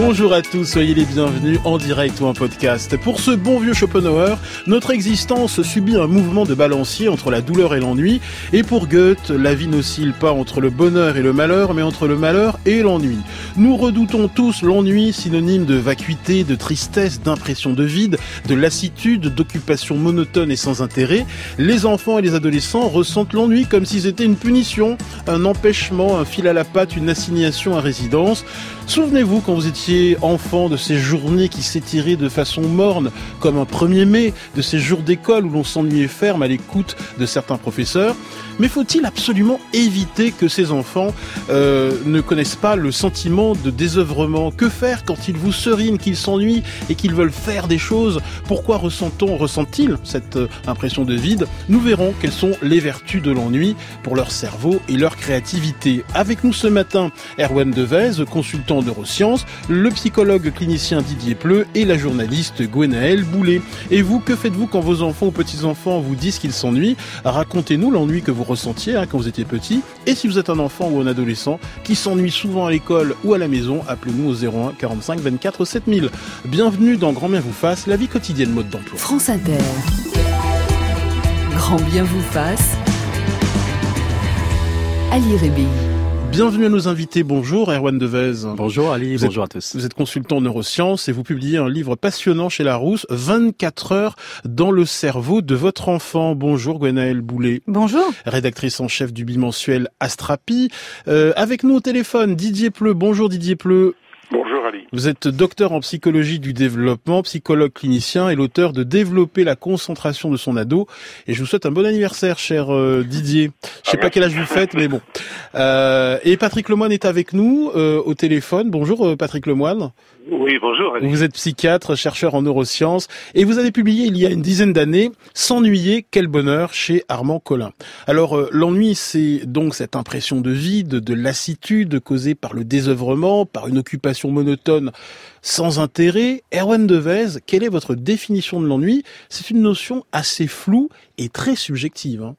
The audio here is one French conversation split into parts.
Bonjour à tous, soyez les bienvenus en direct ou en podcast. Pour ce bon vieux Schopenhauer, notre existence subit un mouvement de balancier entre la douleur et l'ennui. Et pour Goethe, la vie n'oscille pas entre le bonheur et le malheur, mais entre le malheur et l'ennui. Nous redoutons tous l'ennui, synonyme de vacuité, de tristesse, d'impression de vide, de lassitude, d'occupation monotone et sans intérêt. Les enfants et les adolescents ressentent l'ennui comme si c'était une punition, un empêchement, un fil à la patte, une assignation à résidence. Souvenez-vous quand vous étiez enfant de ces journées qui s'étiraient de façon morne, comme un 1er mai, de ces jours d'école où l'on s'ennuyait ferme à l'écoute de certains professeurs. Mais faut-il absolument éviter que ces enfants euh, ne connaissent pas le sentiment de désœuvrement Que faire quand ils vous serinent, qu'ils s'ennuient et qu'ils veulent faire des choses? Pourquoi ressent-on, ressent-ils cette euh, impression de vide? Nous verrons quelles sont les vertus de l'ennui pour leur cerveau et leur créativité. Avec nous ce matin, Erwan Devez, consultant neurosciences, le psychologue clinicien Didier Pleu et la journaliste Gwenaëlle Boulet. Et vous, que faites-vous quand vos enfants ou petits-enfants vous disent qu'ils s'ennuient? Racontez-nous l'ennui que vous ressentiez hein, quand vous étiez petit. Et si vous êtes un enfant ou un adolescent qui s'ennuie souvent à l'école ou à la maison, appelez-nous au 01 45 24 7000. Bienvenue dans Grand Bien vous fasse, la vie quotidienne mode d'emploi. France Inter. Grand Bien vous fasse. Ali Rébi. Bienvenue à nos invités. Bonjour Erwan Devez. Bonjour Ali, Vous bonjour êtes- à tous. Vous êtes consultant en neurosciences et vous publiez un livre passionnant chez Larousse, 24 heures dans le cerveau de votre enfant. Bonjour Gwenaëlle Boulet. Bonjour. rédactrice en chef du bimensuel Astrapi. Euh, avec nous au téléphone, Didier Pleu. Bonjour Didier Pleu. Vous êtes docteur en psychologie du développement, psychologue clinicien et l'auteur de Développer la concentration de son ado. Et je vous souhaite un bon anniversaire, cher euh, Didier. Je sais Ah, pas quel âge vous faites, mais bon. Euh, et Patrick Lemoine est avec nous euh, au téléphone. Bonjour euh, Patrick Lemoine. Oui, bonjour. Vous êtes psychiatre, chercheur en neurosciences, et vous avez publié il y a une dizaine d'années S'ennuyer, quel bonheur chez Armand Collin. Alors euh, l'ennui, c'est donc cette impression de vide, de lassitude causée par le désœuvrement, par une occupation monotone sans intérêt. Erwan Devez, quelle est votre définition de l'ennui? C'est une notion assez floue et très subjective. hein.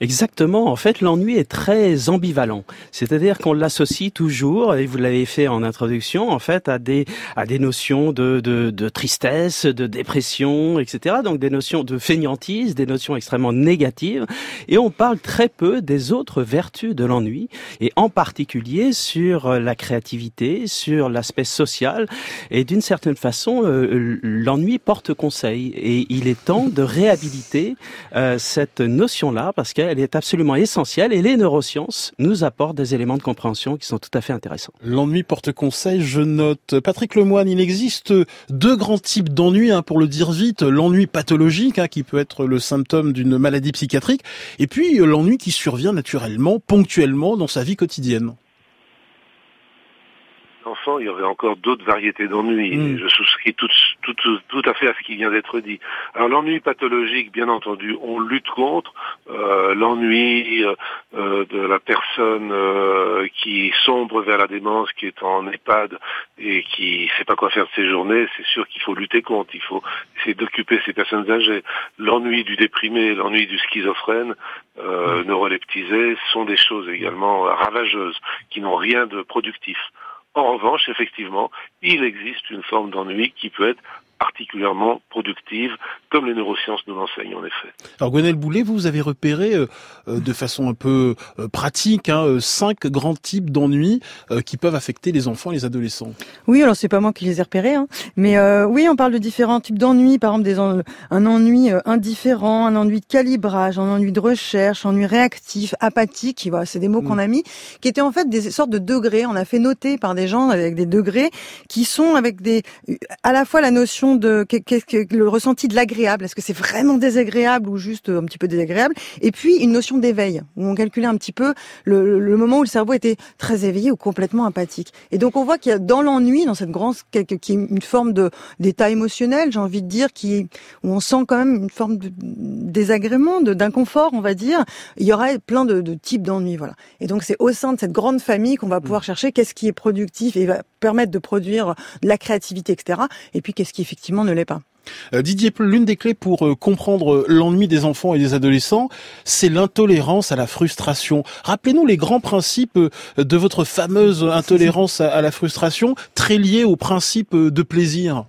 Exactement. En fait, l'ennui est très ambivalent. C'est-à-dire qu'on l'associe toujours, et vous l'avez fait en introduction, en fait, à des à des notions de, de de tristesse, de dépression, etc. Donc des notions de fainéantise, des notions extrêmement négatives. Et on parle très peu des autres vertus de l'ennui, et en particulier sur euh, la créativité, sur l'aspect social. Et d'une certaine façon, euh, l'ennui porte conseil. Et il est temps de réhabiliter euh, cette notion-là parce qu'elle est absolument essentielle et les neurosciences nous apportent des éléments de compréhension qui sont tout à fait intéressants. L'ennui porte conseil, je note. Patrick Lemoine, il existe deux grands types d'ennui, hein, pour le dire vite. L'ennui pathologique, hein, qui peut être le symptôme d'une maladie psychiatrique, et puis l'ennui qui survient naturellement, ponctuellement, dans sa vie quotidienne. Il y aurait encore d'autres variétés d'ennui. Mm. Je souscris tout, tout, tout, tout à fait à ce qui vient d'être dit. Alors l'ennui pathologique, bien entendu, on lutte contre. Euh, l'ennui euh, euh, de la personne euh, qui sombre vers la démence, qui est en EHPAD et qui sait pas quoi faire de ses journées, c'est sûr qu'il faut lutter contre. Il faut essayer d'occuper ces personnes âgées. L'ennui du déprimé, l'ennui du schizophrène, euh, neuroleptisé, sont des choses également ravageuses qui n'ont rien de productif. En revanche, effectivement, il existe une forme d'ennui qui peut être particulièrement productive, comme les neurosciences nous l'enseignent en effet. Alors Gwenel Boulet, vous, vous avez repéré euh, euh, de façon un peu euh, pratique hein, euh, cinq grands types d'ennui euh, qui peuvent affecter les enfants et les adolescents. Oui, alors c'est pas moi qui les ai repérés, hein. mais euh, oui, on parle de différents types d'ennuis. Par exemple, des en- un ennui euh, indifférent, un ennui de calibrage, un ennui de recherche, un ennui réactif, apathique. Voilà, c'est des mots Mm. qu'on a mis, qui étaient en fait des sortes de degrés. On a fait noter par des gens avec des degrés qui sont avec des à la fois la notion notion de qu'est-ce que le ressenti de l'agréable. Est-ce que c'est vraiment désagréable ou juste un petit peu désagréable? Et puis une notion d'éveil où on calculait un petit peu le, le, moment où le cerveau était très éveillé ou complètement apathique. Et donc on voit qu'il y a dans l'ennui, dans cette grande qui est une forme de d'état émotionnel, j'ai envie de dire, qui où on sent quand même une forme de désagrément, d'inconfort, on va dire. Il y aurait plein de, de types d'ennui, voilà. Et donc c'est au sein de cette grande famille qu'on va pouvoir mmh. chercher qu'est-ce qui est productif et va permettre de produire de la créativité, etc. Et puis qu'est-ce qui effectivement ne l'est pas. Euh, Didier, l'une des clés pour euh, comprendre l'ennui des enfants et des adolescents, c'est l'intolérance à la frustration. Rappelez-nous les grands principes euh, de votre fameuse intolérance à la frustration, très liée au principe de plaisir.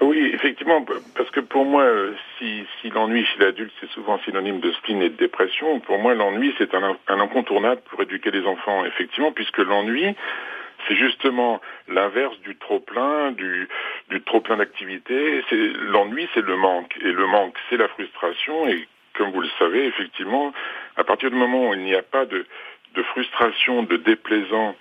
Oui, effectivement, parce que pour moi, si, l'ennui chez l'adulte, c'est souvent synonyme de spleen et de dépression, pour moi, l'ennui, c'est un, un incontournable pour éduquer les enfants, effectivement, puisque l'ennui, c'est justement l'inverse du trop-plein, du, du trop-plein d'activité. L'ennui, c'est le manque. Et le manque, c'est la frustration. Et comme vous le savez, effectivement, à partir du moment où il n'y a pas de, frustration, de déplaisant,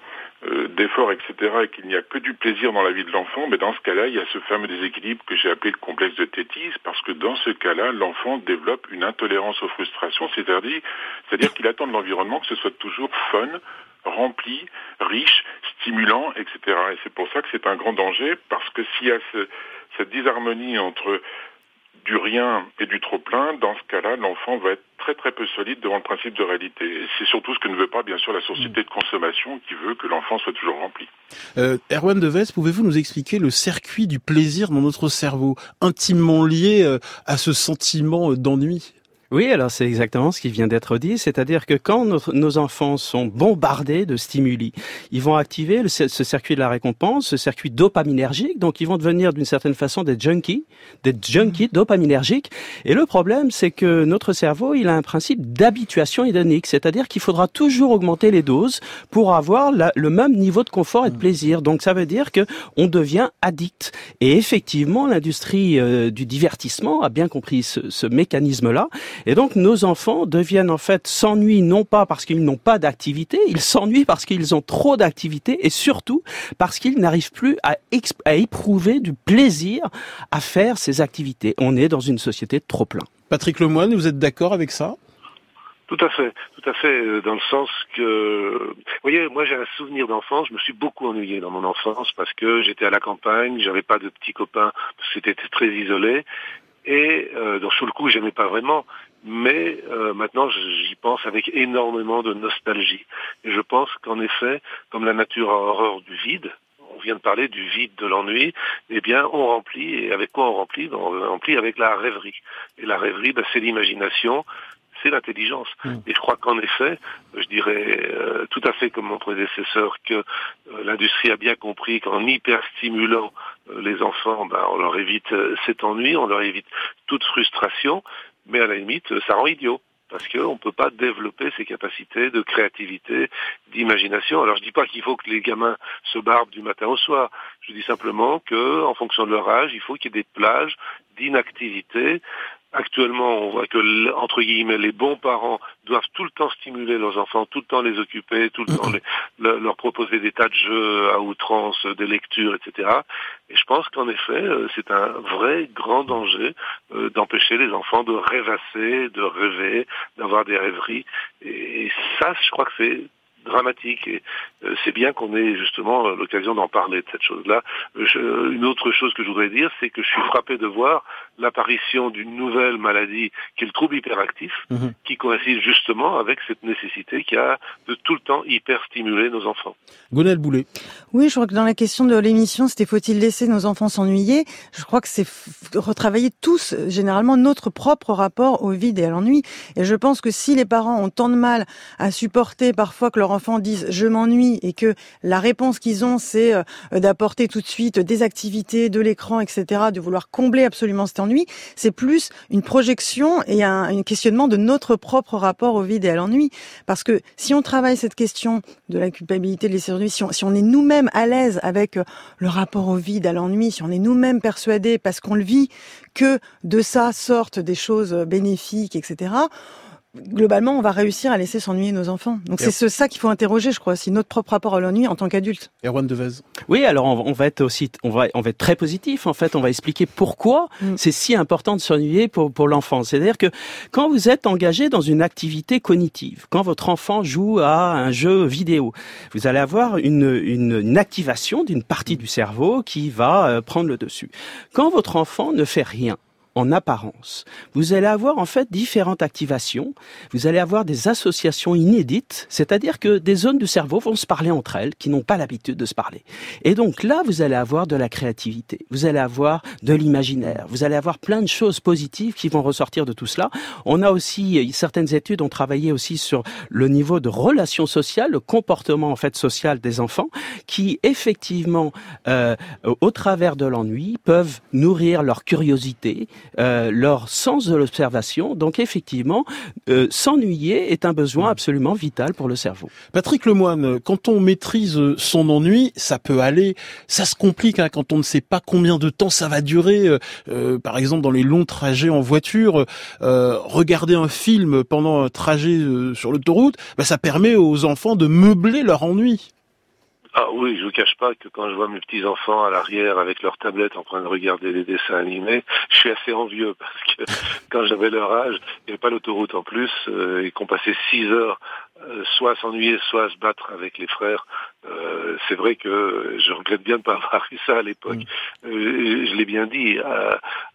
euh, etc., et qu'il n'y a que du plaisir dans la vie de l'enfant, mais dans ce cas-là, il y a ce fameux déséquilibre que j'ai appelé le complexe de Tétis, parce que dans ce cas-là, l'enfant développe une intolérance aux frustrations, c'est-à-dire qu'il attend de l'environnement que ce soit toujours fun, rempli, riche, stimulant, etc. Et c'est pour ça que c'est un grand danger, parce que s'il y a cette disharmonie entre du rien et du trop-plein, dans ce cas-là, l'enfant va être très très peu solide devant le principe de réalité. C'est surtout ce que ne veut pas, bien sûr, la société de consommation qui veut que l'enfant soit toujours rempli. Euh, Erwan Deves, pouvez-vous nous expliquer le circuit du plaisir dans notre cerveau, intimement lié euh, à ce sentiment d'ennui? Oui, alors c'est exactement ce qui vient d'être dit, c'est-à-dire que quand nos enfants sont bombardés de stimuli, ils vont activer ce circuit de la récompense, ce circuit dopaminergique, donc ils vont devenir d'une certaine façon des junkies, des junkies mmh. dopaminergiques. Et le problème, c'est que notre cerveau, il a un principe d'habituation hédonique, c'est-à-dire qu'il faudra toujours augmenter les doses pour avoir le même niveau de confort et de mmh. plaisir. Donc ça veut dire que on devient addict. Et effectivement, l'industrie euh, du divertissement a bien compris ce, ce mécanisme-là et donc nos enfants deviennent en fait s'ennuient non pas parce qu'ils n'ont pas d'activité, ils s'ennuient parce qu'ils ont trop d'activité et surtout parce qu'ils n'arrivent plus à, à éprouver du plaisir à faire ces activités. On est dans une société de trop plein. Patrick Lemoine, vous êtes d'accord avec ça? Tout à fait, tout à fait, euh, dans le sens que, vous voyez, moi j'ai un souvenir d'enfance, je me suis beaucoup ennuyé dans mon enfance parce que j'étais à la campagne, j'avais pas de petits copains, parce que c'était très isolé, et euh, donc sur le coup j'aimais pas vraiment, mais euh, maintenant j'y pense avec énormément de nostalgie. Et je pense qu'en effet, comme la nature a horreur du vide, on vient de parler du vide de l'ennui, eh bien on remplit, et avec quoi on remplit? Ben, On remplit avec la rêverie. Et la rêverie, ben, c'est l'imagination, c'est l'intelligence. Mm. Et je crois qu'en effet, je dirais euh, tout à fait comme mon prédécesseur, que euh, l'industrie a bien compris qu'en hyperstimulant les enfants, ben, on leur évite cet ennui, on leur évite toute frustration, mais à la limite, ça rend idiot parce qu'on ne peut pas développer ses capacités de créativité, d'imagination. Alors je dis pas qu'il faut que les gamins se barbent du matin au soir. Je dis simplement que, en fonction de leur âge, il faut qu'il y ait des plages d'inactivité Actuellement, on voit que entre guillemets les bons parents doivent tout le temps stimuler leurs enfants, tout le temps les occuper, tout le temps leur proposer des tas de jeux à outrance, des lectures, etc. Et je pense qu'en effet, euh, c'est un vrai grand danger euh, d'empêcher les enfants de rêvasser, de rêver, d'avoir des rêveries. Et ça, je crois que c'est dramatique et euh, c'est bien qu'on ait justement l'occasion d'en parler de cette chose-là. une autre chose que je voudrais dire, c'est que je suis frappé de voir l'apparition d'une nouvelle maladie qui est le trouble hyperactif, mhm. qui coïncide justement avec cette nécessité qu'il y a de tout le temps hyper stimuler nos enfants. Gonel Boulet. Oui, je crois que dans la question de l'émission, c'était faut-il laisser nos enfants s'ennuyer? Je crois que c'est retravailler tous, généralement, notre propre rapport au vide et à l'ennui. Et je pense que si les parents ont tant de mal à supporter parfois que leur enfant dise je m'ennuie et que la réponse qu'ils ont c'est euh, d'apporter tout de suite des activités, de l'écran, etc., de vouloir combler absolument cet ennui, c'est plus une projection et un, questionnement de notre propre rapport au vide et à l'ennui. Parce que si on travaille cette question de la culpabilité de laisser si si on est nous-mêmes à l'aise avec euh, le rapport au vide, à l'ennui, si on est nous-mêmes persuadés parce qu'on le vit que de ça sortent des choses bénéfiques, etc., globalement, on va réussir à laisser s'ennuyer nos enfants. Donc c'est ça qu'il faut interroger, je crois, aussi notre propre rapport à l'ennui en tant qu'adulte. Erwan Devez. Oui, alors on, va être aussi, on va, on va être très positif. En fait, on va expliquer pourquoi mm. c'est si important de s'ennuyer pour pour l'enfant. C'est-à-dire que quand vous êtes engagé dans une activité cognitive, quand votre enfant joue à un jeu vidéo, vous allez avoir une une, une activation d'une partie du cerveau qui va euh, prendre le dessus. Quand votre enfant ne fait rien, en apparence. Vous allez avoir en fait différentes activations, vous allez avoir des associations inédites, c'est-à-dire que des zones du cerveau vont se parler entre elles qui n'ont pas l'habitude de se parler. Et donc là, vous allez avoir de la créativité, vous allez avoir de l'imaginaire, vous allez avoir plein de choses positives qui vont ressortir de tout cela. On a aussi, certaines études ont travaillé aussi sur le niveau de relations sociales, le comportement en fait social des enfants, qui effectivement, euh, au travers de l'ennui, peuvent nourrir leur curiosité, euh, leur sens de l'observation. Donc effectivement, euh, s'ennuyer est un besoin absolument vital pour le cerveau. Patrick Lemoine, quand on maîtrise son ennui, ça peut aller. Ça se complique hein, quand on ne sait pas combien de temps ça va durer. Euh, par exemple, dans les longs trajets en voiture, regarder un film pendant un trajet sur l'autoroute, bah, ça permet aux enfants de meubler leur ennui. Ah oui, je vous cache pas que quand je vois mes petits enfants à l'arrière avec leur tablette en train de regarder des dessins animés, je suis assez envieux parce que quand j'avais leur âge, il n'y avait pas l'autoroute en plus euh, et qu'on passait six heures euh, soit à s'ennuyer, soit à se battre avec les frères. Euh, c'est vrai que je regrette bien de ne pas avoir eu ça à l'époque. Mm. Euh, je l'ai bien dit,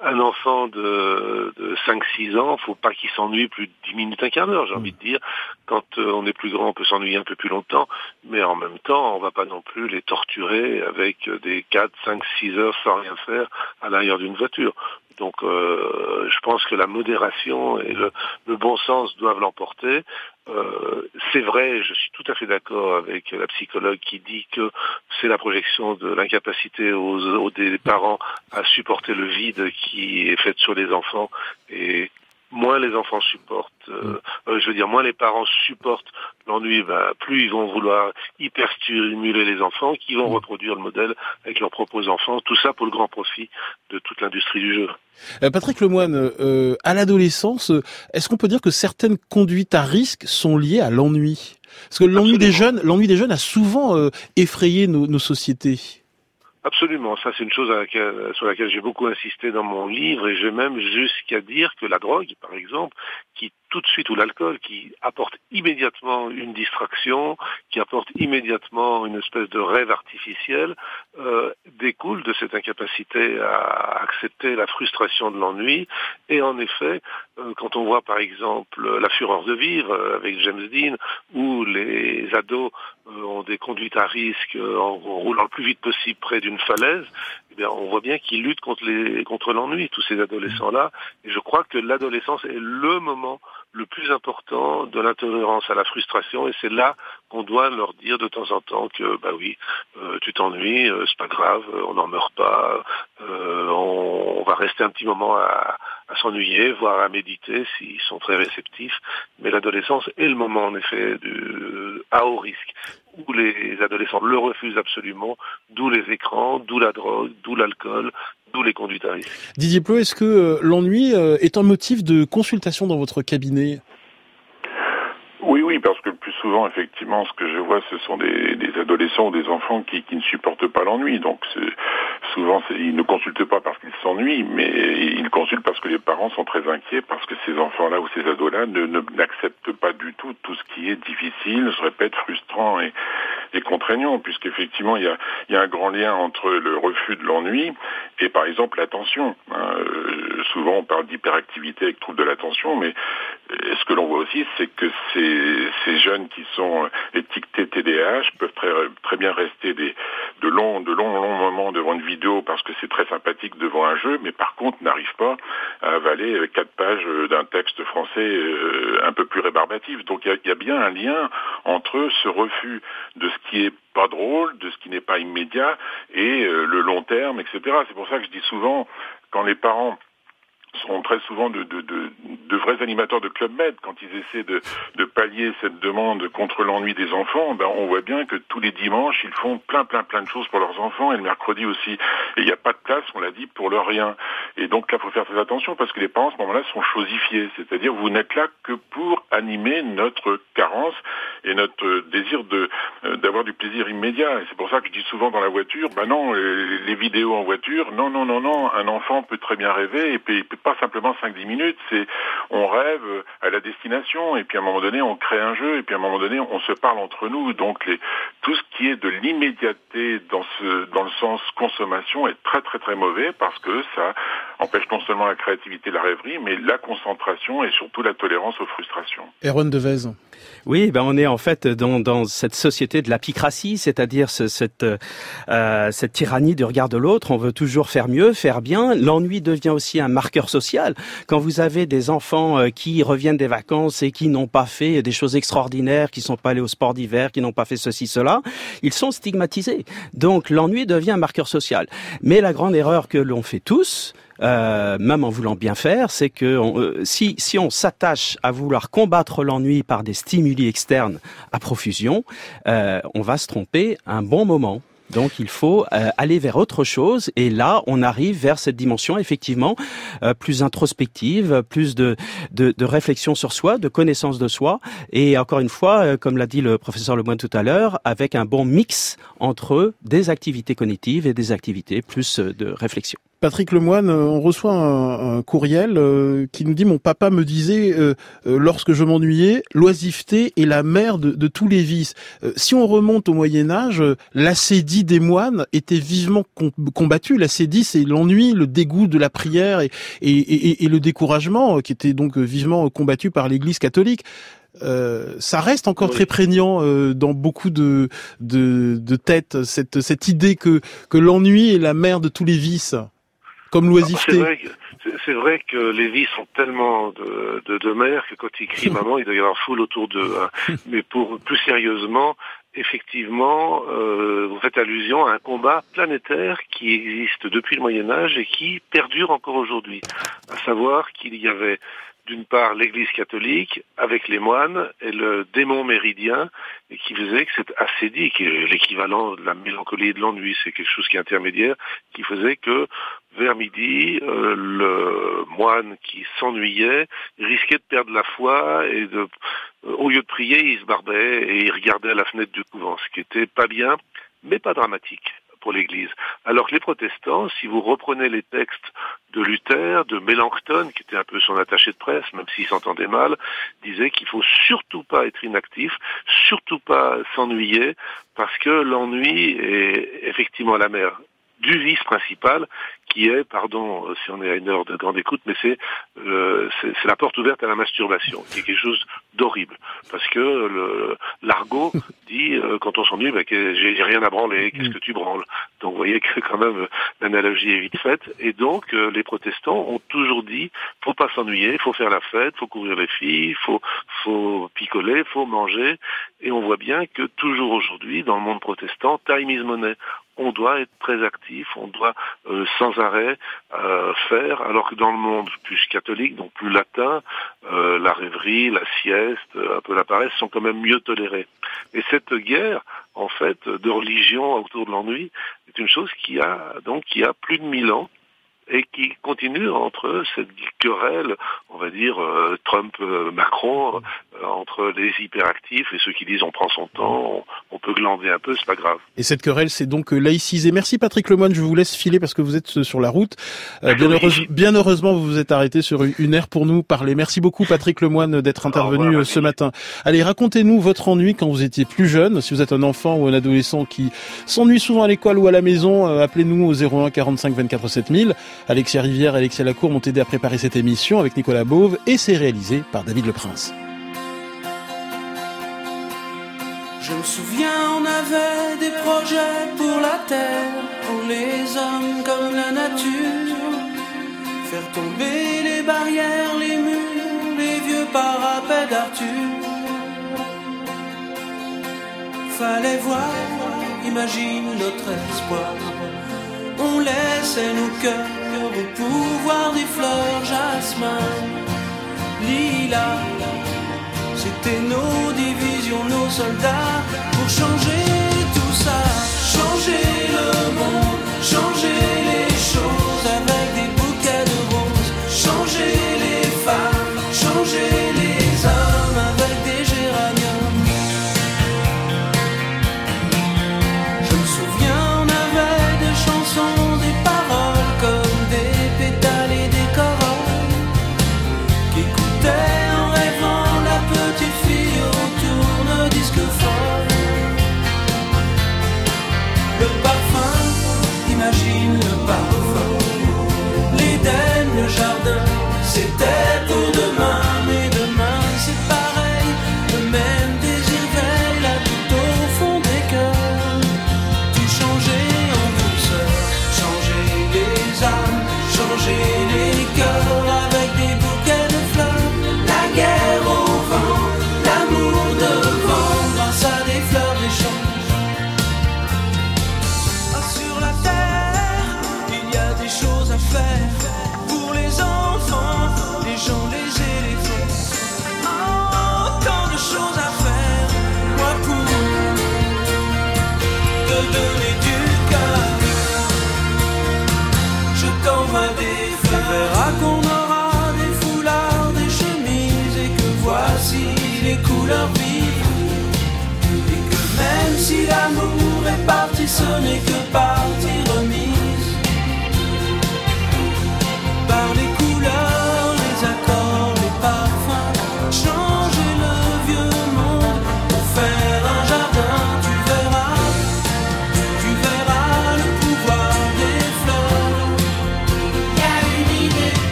un enfant de, de 5-6 ans, faut pas qu'il s'ennuie plus de 10 minutes, un quart d'heure, j'ai mm. envie de dire. Quand on est plus grand, on peut s'ennuyer un peu plus longtemps, mais en même temps, on va pas non plus les torturer avec des 4, 5, 6 heures sans rien faire à l'arrière d'une voiture. Donc euh, je pense que la modération et le, bon sens doivent l'emporter. Euh, c'est vrai, je suis tout à fait d'accord avec la psychologue qui dit que c'est la projection de l'incapacité aux, des parents à supporter le vide qui est fait sur les enfants et moins les enfants supportent, euh, euh, je veux dire, moins les parents supportent l'ennui, ben, plus ils vont vouloir hyper stimuler les enfants, qui vont mm. reproduire le modèle avec leurs propres enfants. Tout ça pour le grand profit de toute l'industrie du jeu. Euh, Patrick Lemoine, euh, à l'adolescence, est-ce qu'on peut dire que certaines conduites à risque sont liées à l'ennui? Parce que l'ennui des jeunes, l'ennui des jeunes a souvent effrayé nos, nos sociétés. Absolument, ça c'est une chose sur laquelle j'ai beaucoup insisté dans mon livre et j'ai même jusqu'à dire que la drogue, par exemple, qui tout de suite, ou l'alcool, qui apporte immédiatement une distraction, qui apporte immédiatement une espèce de rêve artificiel, euh, découle de cette incapacité à accepter la frustration de l'ennui. Et en effet, euh, quand on voit par exemple La fureur de vivre euh, avec James Dean, où les ados ont des conduites à risque en roulant le plus vite possible près d'une falaise, eh on voit bien qu'ils luttent contre l'ennui, tous ces adolescents-là. Et je crois que l'adolescence est le moment le plus important de l'intolérance à la frustration. Et c'est là qu'on doit leur dire de temps en temps que bah oui euh, tu t'ennuies euh, c'est pas grave on n'en meurt pas euh, on, va rester un petit moment à, s'ennuyer voire à méditer s'ils sont très réceptifs. Mais l'adolescence est le moment en effet à haut risque où les adolescents le refusent absolument, d'où les écrans, d'où la drogue, d'où l'alcool, d'où les conduites à risque. Didier Plot, est-ce que euh, l'ennui euh, est un motif de consultation dans votre cabinet? Oui, oui, parce que le plus souvent, effectivement, ce que je vois, ce sont des, adolescents ou des enfants qui, qui ne supportent pas l'ennui. Donc, souvent, ils ne consultent pas parce qu'ils s'ennuient, mais ils consultent parce que les parents sont très inquiets, parce que ces enfants-là ou ces ados-là n'acceptent pas du tout tout ce qui est difficile, je répète, frustrant et, contraignant, puisqu'effectivement, il y a, un grand lien entre le refus de l'ennui et, par exemple, l'attention. Hein. Euh, souvent, on parle d'hyperactivité avec trouble de l'attention, mais ce que l'on voit aussi, c'est que ces, ces jeunes qui sont étiquetés TDAH peuvent très, très bien rester des, de longs, de longs, longs moments devant une vidéo parce que c'est très sympathique devant un jeu, mais par contre n'arrivent pas à avaler quatre pages d'un texte français euh, un peu plus rébarbatif. Donc il y, y a, bien un lien entre ce refus de ce qui est pas drôle, de ce qui n'est pas immédiat et euh, le long terme, etc. C'est pour ça que je dis souvent, quand les parents sont très souvent de, vrais animateurs de Club Med. Quand ils essaient de, pallier cette demande contre l'ennui des enfants, ben on voit bien que tous les dimanches, ils font plein, plein, plein de choses pour leurs enfants, et le mercredi aussi. Et il n'y a pas de place, on l'a dit, pour leur rien. Et donc là, il faut faire très attention, parce que les parents, à ce moment-là, sont chosifiés. C'est-à-dire, vous n'êtes là que pour animer notre carence et notre désir euh, d'avoir du plaisir immédiat. Et c'est pour ça que je dis souvent dans la voiture, ben non, les, vidéos en voiture, non, non, non, non, un enfant peut très bien rêver, et pas simplement 5-10 minutes, c'est on rêve à la destination, et puis à un moment donné, on crée un jeu, et puis à un moment donné, on se parle entre nous. Donc les, tout ce qui est de l'immédiateté dans, ce, dans le sens consommation est très très très mauvais parce que ça empêche non seulement la créativité, la rêverie, mais la concentration et surtout la tolérance aux frustrations. Erwan Devez. Oui, ben on est en fait dans, dans cette société de la picratie, c'est-à-dire cette, euh, cette tyrannie du regard de l'autre. On veut toujours faire mieux, faire bien. L'ennui devient aussi un marqueur Quand vous avez des enfants euh, qui reviennent des vacances et qui n'ont pas fait des choses extraordinaires, qui sont pas allés au sport d'hiver, qui n'ont pas fait ceci, cela, ils sont stigmatisés. Donc l'ennui devient un marqueur social. Mais la grande erreur que l'on fait tous, euh, même en voulant bien faire, c'est que euh, si, si on s'attache à vouloir combattre l'ennui par des stimuli externes à profusion, on va se tromper un bon moment. Donc il faut euh, aller vers autre chose et là on arrive vers cette dimension effectivement euh, plus introspective, plus de, de, réflexion sur soi, de connaissance de soi et encore une fois, euh, comme l'a dit le professeur Lemoine tout à l'heure, avec un bon mix entre des activités cognitives et des activités plus de réflexion. Patrick Lemoine, on reçoit un, courriel qui nous dit mon papa me disait lorsque je m'ennuyais, l'oisiveté est la mère de, de tous les vices. si on remonte au Moyen Âge, l'acédie des moines était vivement combattu. La sédie, c'est l'ennui, le dégoût de la prière et, et, et, le découragement euh, qui était donc euh, vivement combattu par l'Église catholique. Euh, ça reste encore très prégnant euh, dans beaucoup de, de, de têtes, cette, cette idée que, que l'ennui est la mère de tous les vices, comme l'oisiveté. C'est vrai, que les vices sont tellement de, de, de mères que quand ils crient maman, il doit y avoir foule autour d'eux. Hein. Mais pour plus sérieusement, effectivement, euh, vous faites allusion à un combat planétaire qui existe depuis le Moyen Âge et qui perdure encore aujourd'hui. À savoir qu'il y avait d'une part l'Église catholique avec les moines et le démon méridien et qui faisait que cette assédie, qui est l'équivalent de la mélancolie et de l'ennui, c'est quelque chose qui est intermédiaire, qui faisait que vers midi, euh, le moine qui s'ennuyait risquait de perdre la foi et de, euh, au lieu de prier, il se barbait et il regardait à la fenêtre du couvent, ce qui était pas bien, mais pas dramatique pour l'Église. Alors que les protestants, si vous reprenez les textes de Luther, de Mélenchon, qui était un peu son attaché de presse, même s'il s'entendait mal, disait qu'il faut surtout pas être inactif, surtout pas s'ennuyer, parce que l'ennui est effectivement la mère du vice principal qui est, pardon euh, si on est à une heure de grande écoute, mais c'est euh, c'est la porte ouverte à la masturbation, qui est quelque chose d'horrible. Parce que l'argot dit, euh, quand on s'ennuie, bah, j'ai rien à branler, qu'est-ce mm. que tu branles? Donc vous voyez que quand même l'analogie est vite faite. Et donc les protestants ont toujours dit, faut pas s'ennuyer, faut faire la fête, faut couvrir les filles, faut, faut picoler, faut manger. Et on voit bien que toujours aujourd'hui, dans le monde protestant, time is money on doit être très actif, on doit euh, sans arrêt euh, faire, alors que dans le monde plus catholique, donc plus latin, euh, la rêverie, la sieste, un peu la paresse sont quand même mieux tolérés. Et cette guerre, en fait, de religion autour de l'ennui, est une chose qui a donc qui a plus de mille ans et qui continue entre cette querelle, on va dire euh, Trump-Macron, euh, entre les hyperactifs et ceux qui disent on prend son temps, on, peut glander un peu, c'est pas grave. Et cette querelle, c'est donc euh, laïcisé. Merci Patrick Lemoine, je vous laisse filer parce que vous êtes sur la route. bien, heureusement, vous vous êtes arrêté sur une heure pour nous parler. Merci beaucoup Patrick Lemoine d'être intervenu ce matin. Allez, racontez-nous votre ennui quand vous étiez plus jeune. Si vous êtes un enfant ou un adolescent qui s'ennuie souvent à l'école ou à la maison, appelez-nous au 01 45 24 7000. Alexia Rivière et Alexia Lacour m'ont aidé à préparer cette émission avec Nicolas Beauve et c'est réalisé par David Le Prince. Je me souviens, on avait des projets pour la terre, pour les hommes comme la nature. Faire tomber les barrières, les murs, les vieux parapets d'Arthur. Fallait voir, imagine notre espoir. On laissait nos cœurs au pouvoir des fleurs jasmin, lila. C'était nos divisions, nos soldats pour changer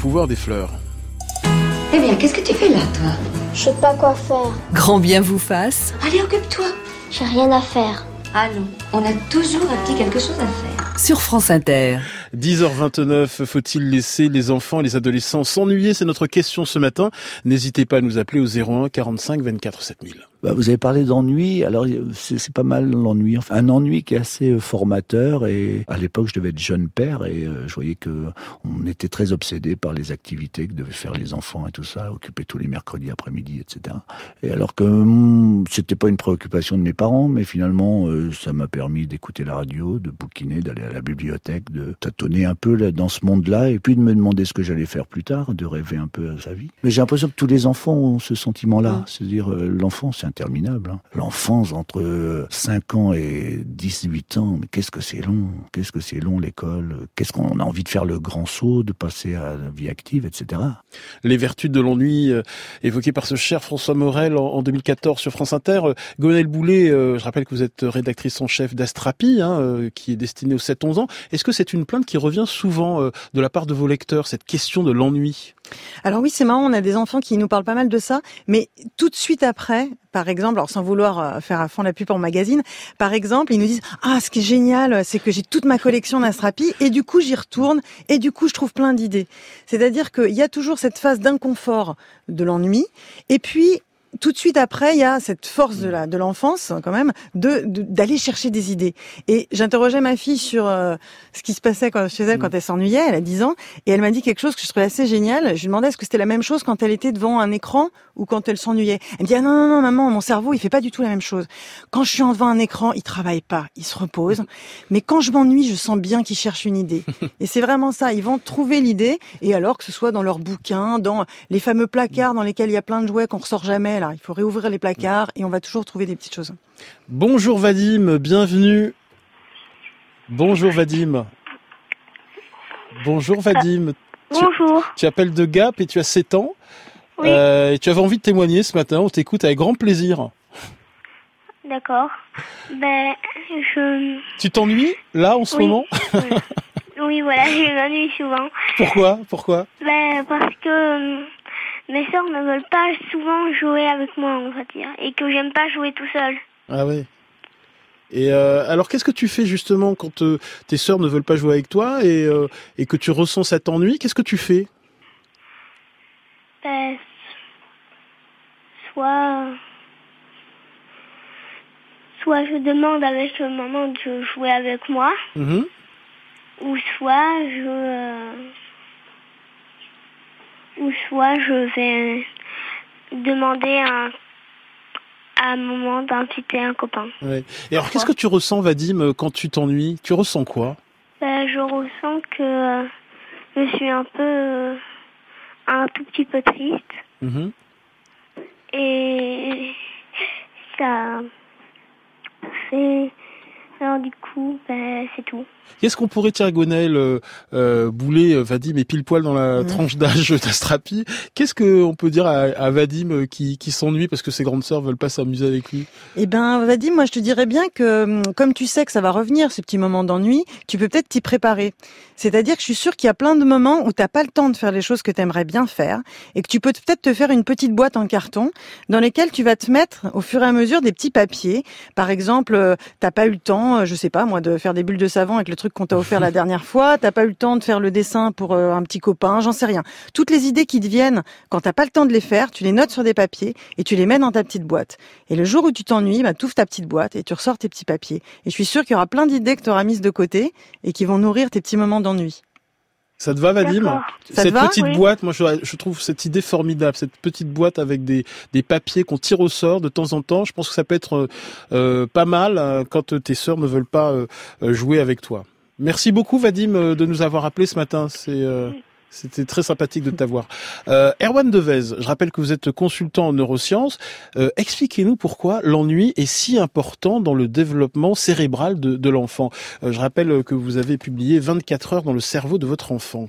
pouvoir des fleurs. Eh bien, qu'est-ce que tu fais là, toi? Je sais pas quoi faire. Grand bien vous fasse. Allez, occupe-toi. J'ai rien à faire. Allons, on a toujours un petit quelque chose à faire. Sur France Inter. 10h29, faut-il laisser les enfants et les adolescents s'ennuyer C'est notre question ce matin. N'hésitez pas à nous appeler au 01 45 24 7000. Bah, vous avez parlé d'ennui, alors c'est pas mal l'ennui. Un ennui qui est assez euh, formateur. Et à l'époque, je devais être jeune père et euh, je voyais que on était très obsédé par les activités que devaient faire les enfants et tout ça, occupés tous les mercredis après-midi, etc. Et alors que hum, c'était pas une préoccupation de mes parents, mais finalement, euh, ça m'a permis d'écouter la radio, de bouquiner, d'aller à la bibliothèque, de tâtonner un peu là, dans ce monde-là, et puis de me demander ce que j'allais faire plus tard, de rêver un peu à sa vie. Mais j'ai l'impression que tous les enfants ont ce sentiment-là, c'est-à-dire euh, l'enfance, c'est interminable. hein. L'enfance entre euh, 5 ans et 18 ans, mais qu'est-ce que c'est long, qu'est-ce que c'est long l'école, qu'est-ce qu'on a envie de faire le grand saut, de passer à la vie active, etc. Les vertus de l'ennui euh, évoquées par ce cher François Morel en, en 2014 sur France Inter. Euh, Gonel Boulet, euh, je rappelle que vous êtes rédactrice en chef d'Astrapi, hein, euh, qui est destinée aux 7-11 ans. Est-ce que c'est une plainte qui revient souvent euh, de la part de vos lecteurs, cette question de l'ennui? Alors oui, c'est marrant, on a des enfants qui nous parlent pas mal de ça, mais tout de suite après, par exemple, alors sans vouloir euh, faire à fond la pub pour magazine, par exemple, ils nous disent ah ce qui est génial, c'est que j'ai toute ma collection d'Astrapi et du coup j'y retourne et du coup je trouve plein d'idées. C'est-à-dire qu'il y a toujours cette phase d'inconfort de l'ennui et puis tout de suite après, il y a cette force de la de l'enfance quand même de de- d'aller chercher des idées. Et j'interrogeais ma fille sur euh, ce qui se passait quand, chez elle quand elle s'ennuyait. Elle a 10 ans et elle m'a dit quelque chose que je trouvais assez génial. Je lui demandais est-ce que c'était la même chose quand elle était devant un écran ou quand elle s'ennuyait. Elle me dit ah non non non maman, mon cerveau il fait pas du tout la même chose. Quand je suis en devant un écran, il travaille pas, il se repose. Mais quand je m'ennuie, je sens bien qu'il cherche une idée. Et c'est vraiment ça. Ils vont trouver l'idée et alors que ce soit dans leurs bouquins, dans les fameux placards dans lesquels il y a plein de jouets qu'on ressort jamais là. Il faut réouvrir les placards et on va toujours trouver des petites choses. Bonjour Vadim, bienvenue. Bonjour Vadim. Bonjour Vadim. Bonjour. Tu, appelles de Gap et tu as 7 ans. Oui. Euh, et tu avais envie de témoigner ce matin, on t'écoute avec grand plaisir. D'accord. Ben, je. Tu t'ennuies là en ce Oui. moment? Oui, voilà, je m'ennuie souvent. Pourquoi? Pourquoi? Ben, parce que euh, mes sœurs ne veulent pas souvent jouer avec moi, on va dire. Et que j'aime pas jouer tout seul. Ah oui. Et euh, alors qu'est-ce que tu fais justement quand tes sœurs ne veulent pas jouer avec toi et, euh, et que tu ressens cet ennui? Qu'est-ce que tu fais? Ben, soit. Soit je demande avec maman de jouer avec moi, Mhm. ou soit je. ou soit je vais demander à, à maman d'inviter un copain. Ouais. Et alors qu'est-ce que tu ressens Vadim euh, quand tu t'ennuies? Tu ressens quoi? Ben, je ressens que euh, je suis un peu. euh, un tout petit peu triste. Mhm. Et ça fait. Alors du coup, ben, c'est tout. Qu'est-ce qu'on pourrait dire Gonel, euh, euh, Boulet, euh, Vadim est pile poil dans la tranche d'âge d'Astrapi. Qu'est-ce qu'on peut dire à, à Vadim euh, qui, qui s'ennuie parce que ses grandes sœurs veulent pas s'amuser avec lui? Eh ben, Vadim, moi je te dirais bien que hum, comme tu sais que ça va revenir ces petits moments d'ennui, tu peux peut-être t'y préparer. C'est-à-dire que je suis sûre qu'il y a plein de moments où t'as pas le temps de faire les choses que tu aimerais bien faire et que tu peux peut-être te faire une petite boîte en carton dans lesquelles tu vas te mettre au fur et à mesure des petits papiers. Par exemple, euh, t'as pas eu le temps, euh, je sais pas moi, de faire des bulles de savon avec le truc qu'on t'a offert la dernière fois, t'as pas eu le temps de faire le dessin pour euh, un petit copain, j'en sais rien. Toutes les idées qui te viennent quand t'as pas le temps de les faire, tu les notes sur des papiers et tu les mets dans ta petite boîte. Et le jour où tu t'ennuies, bah, tu ouvres ta petite boîte et tu ressors tes petits papiers. Et je suis sûre qu'il y aura plein d'idées que tu auras mises de côté et qui vont nourrir tes petits moments d'ennui. Ça te va Vadim Cette va petite Oui. boîte, moi je, je trouve cette idée formidable, cette petite boîte avec des, des papiers qu'on tire au sort de temps en temps. Je pense que ça peut être euh, euh, pas mal euh, quand tes sœurs ne veulent pas euh, euh, jouer avec toi. Merci beaucoup Vadim de nous avoir appelé ce matin. C'est euh, c'était très sympathique de t'avoir. Euh, Erwan Devez, je rappelle que vous êtes consultant en neurosciences. Euh, Expliquez-nous pourquoi l'ennui est si important dans le développement cérébral de, l'enfant. Euh, je rappelle que vous avez publié 24 heures dans le cerveau de votre enfant.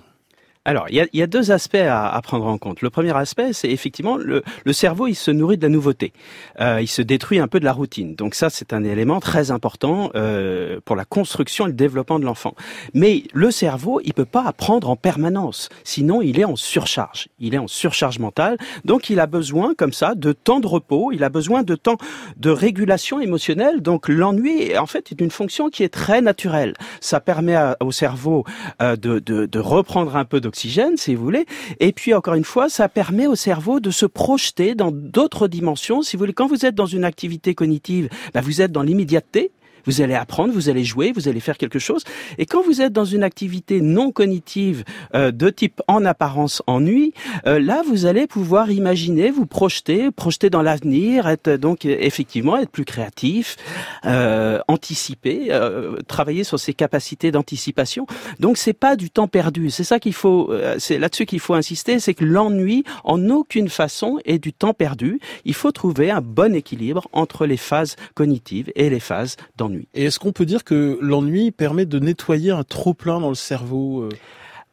Alors, il y a, y a deux aspects à, à prendre en compte. Le premier aspect, c'est effectivement le, le cerveau, il se nourrit de la nouveauté. Euh, il se détruit un peu de la routine. Donc ça, c'est un élément très important euh, pour la construction et le développement de l'enfant. Mais le cerveau, il peut pas apprendre en permanence. Sinon, il est en surcharge. Il est en surcharge mentale. Donc, il a besoin, comme ça, de temps de repos. Il a besoin de temps de régulation émotionnelle. Donc, l'ennui, en fait, est une fonction qui est très naturelle. Ça permet à- au cerveau euh, de, de, de reprendre un peu d'oxygène, si vous voulez. Et puis, encore une fois, ça permet au cerveau de se projeter dans d'autres dimensions. Si vous voulez, quand vous êtes dans une activité cognitive, bah, vous êtes dans l'immédiateté. Vous allez apprendre, vous allez jouer, vous allez faire quelque chose. Et quand vous êtes dans une activité non cognitive euh, de type en apparence ennui, euh, là vous allez pouvoir imaginer, vous projeter, projeter dans l'avenir, être donc euh, effectivement être plus créatif, euh, anticiper, euh, travailler sur ses capacités d'anticipation. Donc c'est pas du temps perdu. C'est ça qu'il faut, euh, c'est là-dessus qu'il faut insister, c'est que l'ennui en aucune façon est du temps perdu. Il faut trouver un bon équilibre entre les phases cognitives et les phases d'ennui. Et est-ce qu'on peut dire que l'ennui permet de nettoyer un trop-plein dans le cerveau euh?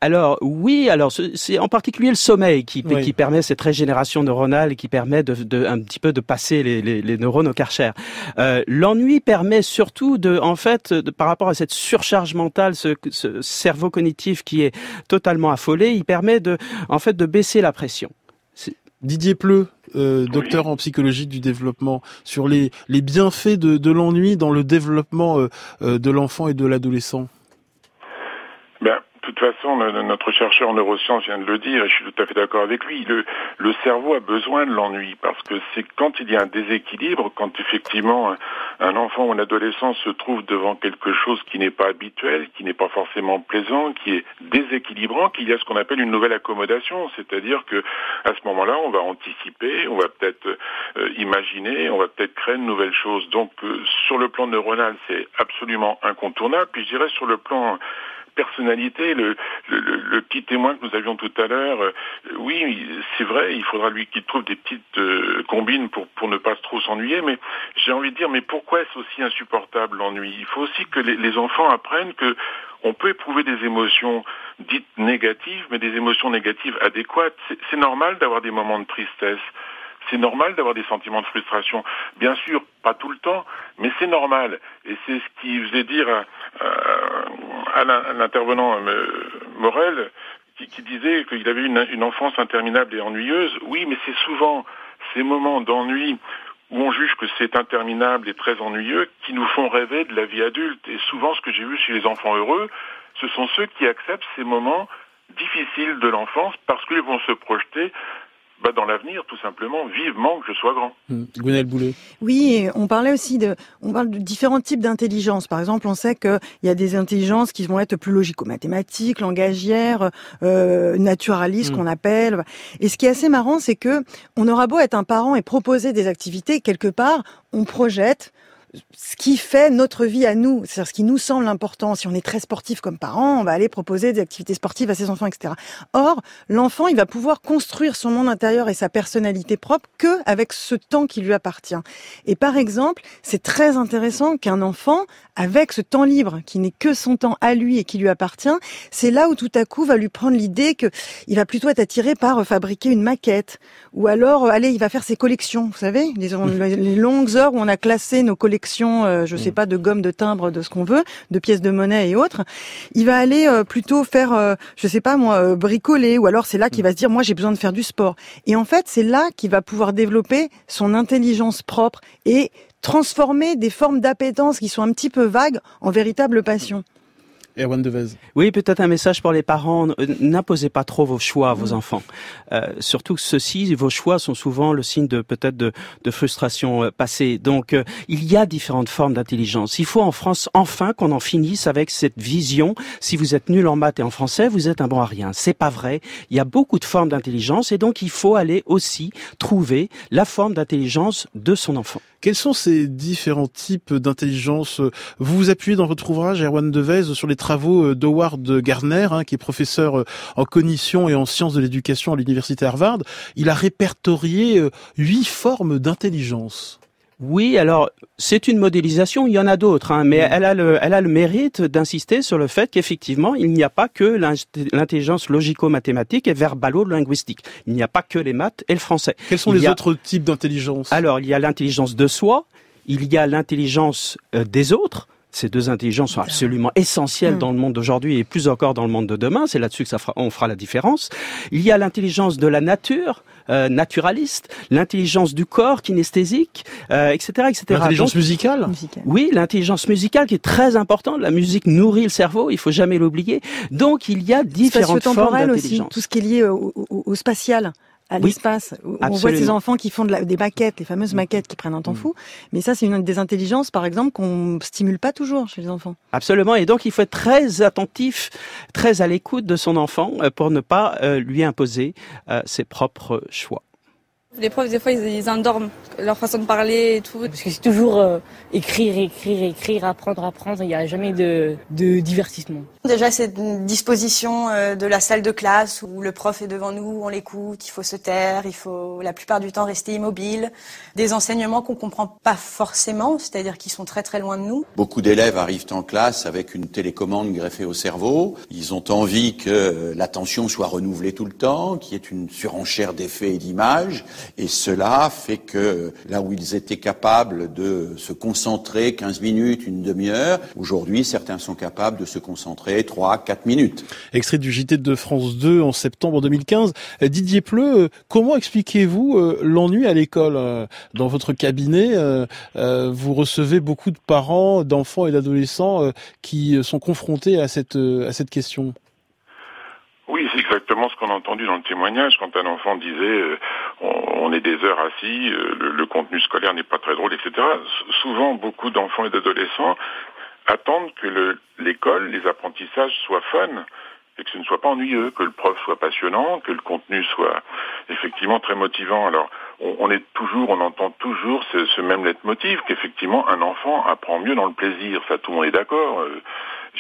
Alors oui, alors ce- c'est en particulier le sommeil qui, Oui. qui permet cette régénération neuronale et qui permet de, de- un petit peu de passer les, les, les neurones au karcher. Euh, L'ennui permet surtout de, en fait, de- par rapport à cette surcharge mentale, ce, ce cerveau cognitif qui est totalement affolé, il permet de, en fait, de baisser la pression. Didier Pleu, euh, docteur en psychologie du développement, sur les, les bienfaits de, de l'ennui dans le développement euh, euh, de l'enfant et de l'adolescent? Ben, toute façon, notre chercheur en neurosciences vient de le dire, et je suis tout à fait d'accord avec lui. Le, cerveau a besoin de l'ennui parce que c'est quand il y a un déséquilibre, quand effectivement un, un enfant ou un adolescent se trouve devant quelque chose qui n'est pas habituel, qui n'est pas forcément plaisant, qui est déséquilibrant, qu'il y a ce qu'on appelle une nouvelle accommodation. C'est-à-dire que à ce moment-là, on va anticiper, on va peut-être euh, imaginer, on va peut-être créer une nouvelle chose. Donc, euh, sur le plan neuronal, c'est absolument incontournable. Puis je dirais sur le plan personnalité, le, petit témoin que nous avions tout à l'heure, euh, oui, c'est vrai, il faudra lui qu'il trouve des petites euh, combine pour, pour ne pas trop s'ennuyer, mais j'ai envie de dire, mais pourquoi est-ce aussi insupportable l'ennui? Il faut aussi que les, les enfants apprennent que on peut éprouver des émotions dites négatives, mais des émotions négatives adéquates. C'est normal d'avoir des moments de tristesse. C'est normal d'avoir des sentiments de frustration. Bien sûr, pas tout le temps, mais c'est normal. Et c'est ce qui faisait dire à, l'intervenant euh, Morel, qui, disait qu'il avait une enfance interminable et ennuyeuse. Oui, mais c'est souvent ces moments d'ennui où on juge que c'est interminable et très ennuyeux, qui nous font rêver de la vie adulte. Et souvent, ce que j'ai vu chez les enfants heureux, ce sont ceux qui acceptent ces moments difficiles de l'enfance parce qu'ils vont se projeter bah, dans l'avenir, tout simplement, vivement que je sois grand. Mmh. Boulet. Oui, on parlait aussi de, on parle de différents types d'intelligence. Par exemple, on sait qu'il y a des intelligences qui vont être plus logico-mathématiques, langagières, euh, naturalistes, mmh. qu'on appelle. Et ce qui est assez marrant, c'est que on aura beau être un parent et proposer des activités, quelque part, on projette ce qui fait notre vie à nous, c'est-à-dire ce qui nous semble important. Si on est très sportif comme parent, on va aller proposer des activités sportives à ses enfants, etc. Or, l'enfant, il va pouvoir construire son monde intérieur et sa personnalité propre que avec ce temps qui lui appartient. Et par exemple, c'est très intéressant qu'un enfant, avec ce temps libre qui n'est que son temps à lui et qui lui appartient, c'est là où tout à coup va lui prendre l'idée que il va plutôt être attiré par fabriquer une maquette ou alors, euh, allez, il va faire ses collections. Vous savez, les, les longues heures où on a classé nos collections euh, je sais mm. pas, de gomme, de timbre, de ce qu'on veut, de pièces de monnaie et autres. Il va aller euh, plutôt faire, euh, je sais pas moi, bricoler, ou alors c'est là qu'il va se dire, moi j'ai besoin de faire du sport. Et en fait, c'est là qu'il va pouvoir développer son intelligence propre et transformer des formes d'appétence qui sont un petit peu vagues en véritable passion. Erwan Devez. Oui, peut-être un message pour les parents. N'imposez pas trop vos choix à vos mm. enfants. Euh, surtout que ceux-ci, vos choix sont souvent le signe de peut-être de, de, frustration euh, passée. Donc, euh, il y a différentes formes d'intelligence. Il faut en France enfin qu'on en finisse avec cette vision. Si vous êtes nul en maths et en français, vous êtes un bon à rien. C'est pas vrai. Il y a beaucoup de formes d'intelligence et donc il faut aller aussi trouver la forme d'intelligence de son enfant. Quels sont ces différents types d'intelligence Vous vous appuyez dans votre ouvrage, Erwan Devez, sur les travaux euh, d'Howard Gardner, hein, qui est professeur euh, en cognition et en sciences de l'éducation à l'université Harvard. Il a répertorié euh, huit formes d'intelligence. Oui, alors c'est une modélisation, il y en a d'autres, hein, mais elle a le, elle a le mérite d'insister sur le fait qu'effectivement, il n'y a pas que l'intelligence logico-mathématique et verbalo-linguistique. Il n'y a pas que les maths et le français. Quels sont les autres types d'intelligence? Alors, il y a l'intelligence de soi, il y a l'intelligence des autres, ces deux intelligences sont absolument essentielles hmm. dans le monde d'aujourd'hui et plus encore dans le monde de demain. C'est là-dessus que ça fera, on fera la différence. Il y a l'intelligence de la nature, euh, naturaliste, l'intelligence du corps kinesthésique, euh, etc., etc. L'intelligence musicale. Oui, l'intelligence musicale qui est très importante. La musique nourrit le cerveau, il faut jamais l'oublier. Donc il y a différentes formes d'intelligence. aussi, tout ce qui est lié au spatial à l'espace. On voit ces enfants qui font de des maquettes, les fameuses mm. maquettes qui prennent un temps mm. fou. Mais ça, c'est une des intelligences, par exemple, qu'on stimule pas toujours chez les enfants. Absolument. Et donc, il faut être très attentif, très à l'écoute de son enfant euh, pour ne pas euh, lui imposer euh, ses propres choix. Les profs, des fois, ils, endorment leur façon de parler et tout. Parce que c'est toujours euh, écrire, écrire, écrire, apprendre, apprendre. Il n'y a jamais de, de divertissement. Déjà, c'est une disposition euh, de la salle de classe où le prof est devant nous, on l'écoute, il faut se taire, il faut la plupart du temps rester immobile. Des enseignements qu'on comprend pas forcément, c'est-à-dire qu'ils sont très très loin de nous. Beaucoup d'élèves arrivent en classe avec une télécommande greffée au cerveau. Ils ont envie que l'attention soit renouvelée tout le temps, qu'il y ait une surenchère d'effets et d'images. Et cela fait que là où ils étaient capables de se concentrer 15 minutes, une demi-heure, aujourd'hui certains sont capables de se concentrer 3, 4 minutes. Extrait du JT de France 2 en septembre 2015. Didier Pleu, comment expliquez-vous euh, l'ennui à l'école euh, Dans votre cabinet, euh, vous recevez beaucoup de parents, d'enfants et d'adolescents qui sont confrontés à cette, à cette question? Oui, qu'on a entendu dans le témoignage quand un enfant disait euh, on, est des heures assis, euh, le, contenu scolaire n'est pas très drôle, etc. souvent, beaucoup d'enfants et d'adolescents attendent que l'école, les apprentissages soient fun et que ce ne soit pas ennuyeux, que le prof soit passionnant, que le contenu soit effectivement très motivant. Alors, on, est toujours, on entend toujours ce, ce même leitmotiv qu'effectivement un enfant apprend mieux dans le plaisir. Ça, tout le monde est d'accord. Euh,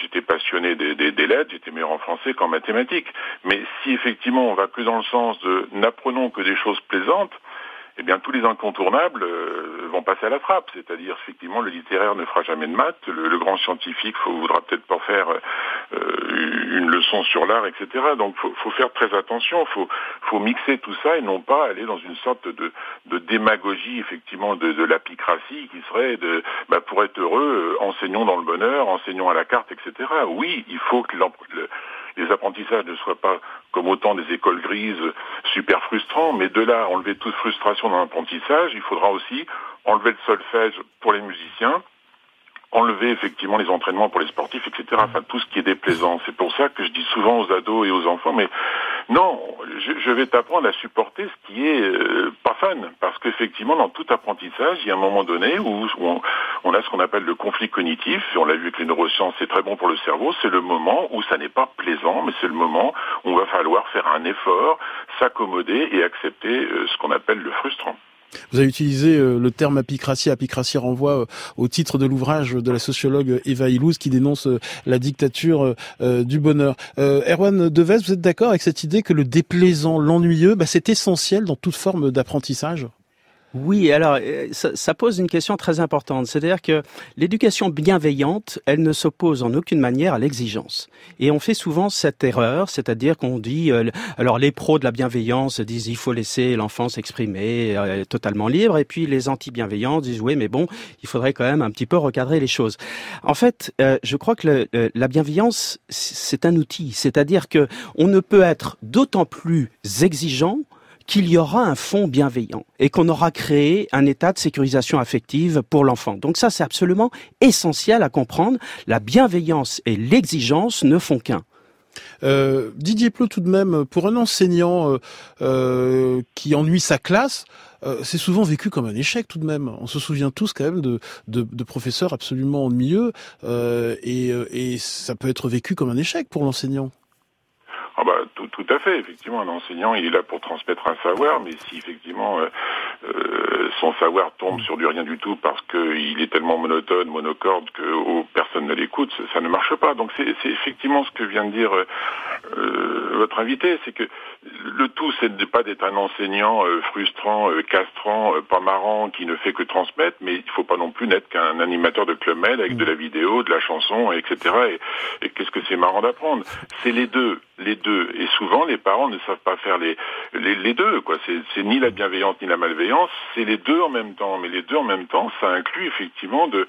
j'étais passionné des, lettres, j'étais meilleur en français qu'en mathématiques. Mais si effectivement on va que dans le sens de n'apprenons que des choses plaisantes, eh bien tous les incontournables euh, vont passer à la trappe. C'est-à-dire effectivement le littéraire ne fera jamais de maths, le, grand scientifique faut, voudra peut-être pas faire euh, une leçon sur l'art, etc. Donc faut, faut faire très attention, faut, faut mixer tout ça et non pas aller dans une sorte de, démagogie effectivement de, de l'apicratie qui serait de bah, pour être heureux, euh, enseignons dans le bonheur, enseignons à la carte, etc. Oui, il faut que les apprentissages ne soient pas comme autant des écoles grises super frustrants, mais de là enlever toute frustration dans l'apprentissage, il faudra aussi enlever le solfège pour les musiciens, enlever effectivement les entraînements pour les sportifs, etc. Enfin, tout ce qui est déplaisant. C'est pour ça que je dis souvent aux ados et aux enfants, mais non, je, vais t'apprendre à supporter ce qui est euh, pas fun, parce qu'effectivement, dans tout apprentissage, il y a un moment donné où on, a ce qu'on appelle le conflit cognitif, on l'a vu avec les neurosciences, c'est très bon pour le cerveau, c'est le moment où ça n'est pas plaisant, mais c'est le moment où on va falloir faire un effort, s'accommoder et accepter euh, ce qu'on appelle le frustrant. Vous avez utilisé euh, le terme apicratie. Apicratie renvoie euh, au titre de l'ouvrage de la sociologue Eva Illouz qui dénonce euh, la dictature du bonheur. Erwan Deves, vous êtes d'accord avec cette idée que le déplaisant, l'ennuyeux, bah, c'est essentiel dans toute forme d'apprentissage? Oui, alors euh, ça, pose une question très importante. C'est-à-dire que l'éducation bienveillante, elle ne s'oppose en aucune manière à l'exigence. Et on fait souvent cette erreur, c'est-à-dire qu'on dit, euh, alors les pros de la bienveillance disent il faut laisser l'enfant s'exprimer euh, totalement libre, et puis les anti-bienveillants disent oui, mais bon, il faudrait quand même un petit peu recadrer les choses. En fait, je crois que la bienveillance, c'est un outil, c'est-à-dire que on ne peut être d'autant plus exigeant qu'il y aura un fond bienveillant et qu'on aura créé un état de sécurisation affective pour l'enfant. Donc ça, c'est absolument essentiel à comprendre. La bienveillance et l'exigence ne font qu'un. Euh, Didier Plot, tout de même, pour un enseignant euh, euh, qui ennuie sa classe, c'est souvent vécu comme un échec tout de même. On se souvient tous quand même de, de, professeurs absolument ennuyeux et, et ça peut être vécu comme un échec pour l'enseignant. Ah bah, tout, tout, à fait, effectivement, un enseignant, il est là pour transmettre un savoir, mais si effectivement euh, euh, son savoir tombe sur du rien du tout parce qu'il est tellement monotone, monocorde que oh, personne ne l'écoute, ça, ne marche pas. Donc c'est effectivement ce que vient de dire euh, votre invité, c'est que le tout, c'est de pas d'être un enseignant frustrant, castrant, pas marrant, qui ne fait que transmettre, mais il faut pas non plus n'être qu'un animateur de club med avec de la vidéo, de la chanson, etc. Et, et qu'est-ce que c'est marrant d'apprendre? C'est les deux les deux. Et souvent, les parents ne savent pas faire les, les, deux. quoi. C'est ni la bienveillance ni la malveillance, c'est les deux en même temps. Mais les deux en même temps, ça inclut effectivement de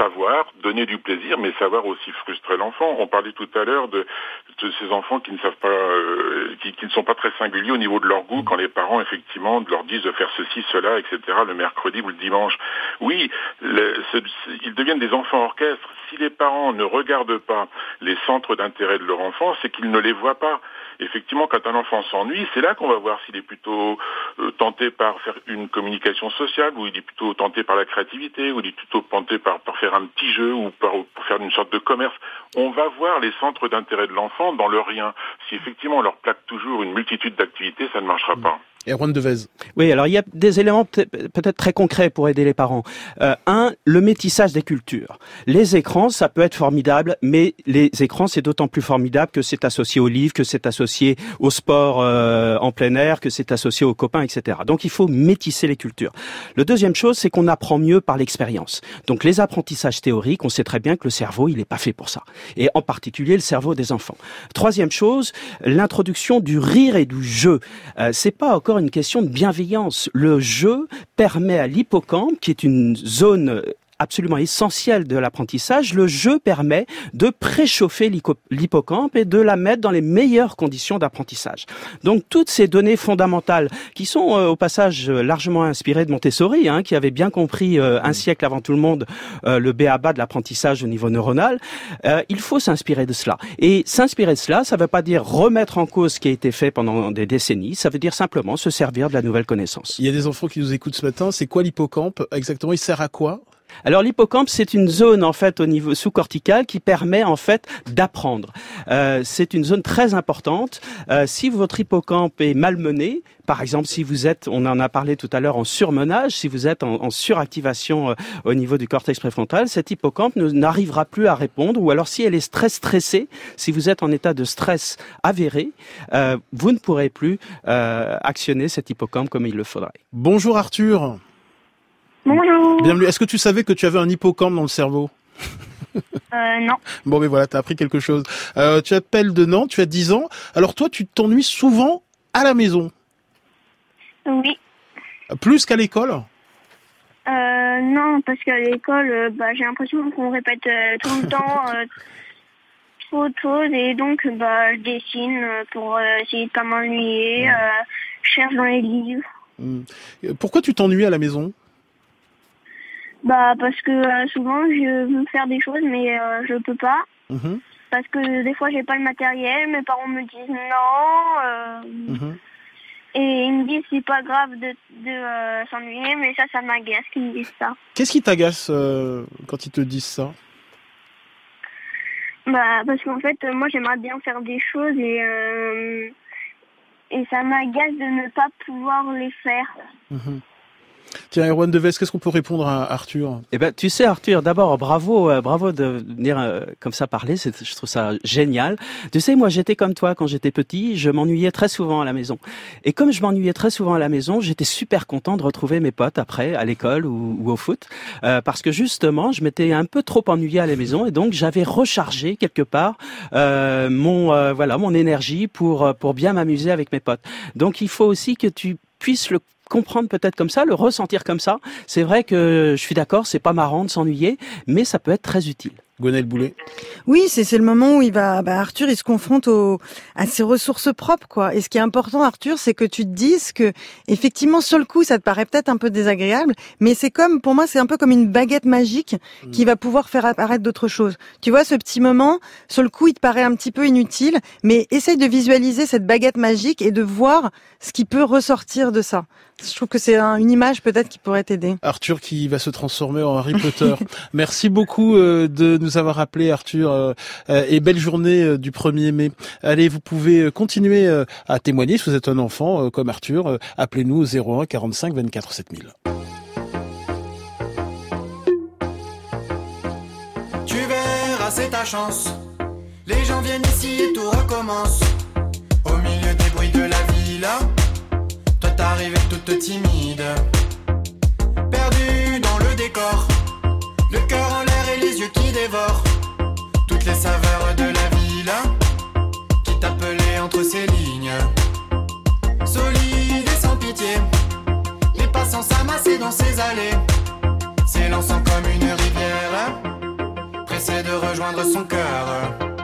savoir donner du plaisir, mais savoir aussi frustrer l'enfant. On parlait tout à l'heure de, ces enfants euh, qui, ne sont pas très singuliers au niveau de leur goût quand les parents effectivement leur disent de faire ceci, cela, etc. le mercredi ou le dimanche. Oui, ils deviennent des enfants orchestres. Si les parents ne regardent pas les centres d'intérêt de leur enfant, c'est qu'ils ne les voient pas effectivement, quand un enfant s'ennuie, c'est là qu'on va voir s'il est plutôt euh, tenté par faire une communication sociale, ou il est plutôt tenté par la créativité, ou il est plutôt tenté par, faire un petit jeu, ou par, pour faire une sorte de commerce. On va voir les centres d'intérêt de l'enfant dans le rien. Si effectivement on leur plaque toujours une multitude d'activités, ça ne marchera pas. Erwan Devez. Oui, alors il y a des éléments peut-être très concrets pour aider les parents. Euh, un, le métissage des cultures. Les écrans, ça peut être formidable, mais les écrans, c'est d'autant plus formidable que c'est associé aux livres, que c'est associé au sport euh, en plein air, que c'est associé aux copains, etc. Donc il faut métisser les cultures. Le deuxième chose, c'est qu'on apprend mieux par l'expérience. Donc les apprentissages théoriques, on sait très bien que le cerveau, il n'est pas fait pour ça. Et en particulier le cerveau des enfants. Troisième chose, l'introduction du rire et du jeu. Euh, c'est pas une question de bienveillance. Le jeu permet à l'hippocampe, qui est une zone absolument essentiel de l'apprentissage, le jeu permet de préchauffer l'hippocampe et de la mettre dans les meilleures conditions d'apprentissage. Donc toutes ces données fondamentales qui sont euh, au passage largement inspirées de Montessori, hein, qui avait bien compris euh, un siècle avant tout le monde euh, le béaba de l'apprentissage au niveau neuronal, il faut s'inspirer de cela. Et s'inspirer de cela, ça ne veut pas dire remettre en cause ce qui a été fait pendant des décennies, ça veut dire simplement se servir de la nouvelle connaissance. Il y a des enfants qui nous écoutent ce matin, c'est quoi l'hippocampe exactement? Il sert à quoi? Alors l'hippocampe, c'est une zone en fait au niveau sous-cortical qui permet en fait d'apprendre. Euh, c'est une zone très importante. Euh, si votre hippocampe est malmené, par exemple, si vous êtes, on en a parlé tout à l'heure, en surmenage, si vous êtes en, suractivation euh, au niveau du cortex préfrontal, cet hippocampe n'arrivera plus à répondre. Ou alors, si elle est stress stressée, si vous êtes en état de stress avéré, vous ne pourrez plus actionner cet hippocampe comme il le faudrait. Bonjour Arthur. Bonjour. Bienvenue. Est-ce que tu savais que tu avais un hippocampe dans le cerveau Euh, non. Bon, mais voilà, t'as appris quelque chose. Euh, tu appelles de Nantes, tu as 10 ans. Alors toi, tu t'ennuies souvent à la maison, Oui. plus qu'à l'école Euh, non, parce qu'à l'école, euh, bah, j'ai l'impression qu'on répète euh, tout le temps euh, trop de choses et donc bah, je dessine pour essayer de pas m'ennuyer. Je cherche dans les livres. Hmm. Pourquoi tu t'ennuies à la maison? Bah, parce que euh, souvent je veux faire des choses mais euh, je peux pas. Mhm, Parce que des fois j'ai pas le matériel, mes parents me disent non. euh, mhm. et ils me disent c'est pas grave de, de s'ennuyer, mais ça, ça m'agace qu'ils me disent ça. Qu'est-ce qui t'agace quand ils te disent ça? Bah, parce qu'en fait, moi, j'aimerais bien faire des choses et, et ça m'agace de ne pas pouvoir les faire. Mhm. Tiens, Erwan Deves, qu'est-ce qu'on peut répondre à Arthur? Eh ben, tu sais, Arthur, d'abord, bravo, euh, bravo de venir euh, comme ça parler. Je trouve ça génial. Tu sais, moi, j'étais comme toi quand j'étais petit. Je m'ennuyais très souvent à la maison. Et comme je m'ennuyais très souvent à la maison, j'étais super content de retrouver mes potes après à l'école ou, au foot, euh, parce que justement, je m'étais un peu trop ennuyé à la maison et donc j'avais rechargé quelque part euh, mon voilà mon énergie pour pour bien m'amuser avec mes potes. Donc, il faut aussi que tu puisses le comprendre peut-être comme ça, le ressentir comme ça. C'est vrai que je suis d'accord, c'est pas marrant de s'ennuyer, mais ça peut être très utile. Gonel Boulet. Oui, c'est c'est le moment où il va, bah, Arthur, il se confronte au, à ses ressources propres, quoi. Et ce qui est important, Arthur, c'est que tu te dises que, effectivement, sur le coup, ça te paraît peut-être un peu désagréable, mais c'est comme, pour moi, c'est un peu comme une baguette magique qui va pouvoir faire apparaître d'autres choses. Tu vois, ce petit moment, sur le coup, il te paraît un petit peu inutile, mais essaye de visualiser cette baguette magique et de voir ce qui peut ressortir de ça. Je trouve que c'est un- une image peut-être qui pourrait t'aider. Arthur qui va se transformer en Harry Potter. Merci beaucoup euh, de nous avoir appelé Arthur euh, euh, et belle journée euh, du 1er mai. Allez, vous pouvez continuer euh, à témoigner si vous êtes un enfant euh, comme Arthur. Euh, Appelez-nous au 01 45 24 7000. Tu verras, c'est ta chance. Les gens viennent ici et tout recommence. Au milieu des bruits de la ville, t'arrives toute timide. Perdu dans le décor, le cœur en l'air et les yeux qui dévorent. Toutes les saveurs de la ville qui t'appelaient entre ces lignes. Solide et sans pitié, les passants s'amassaient dans ces allées, s'élançant comme une rivière pressé de rejoindre son cœur.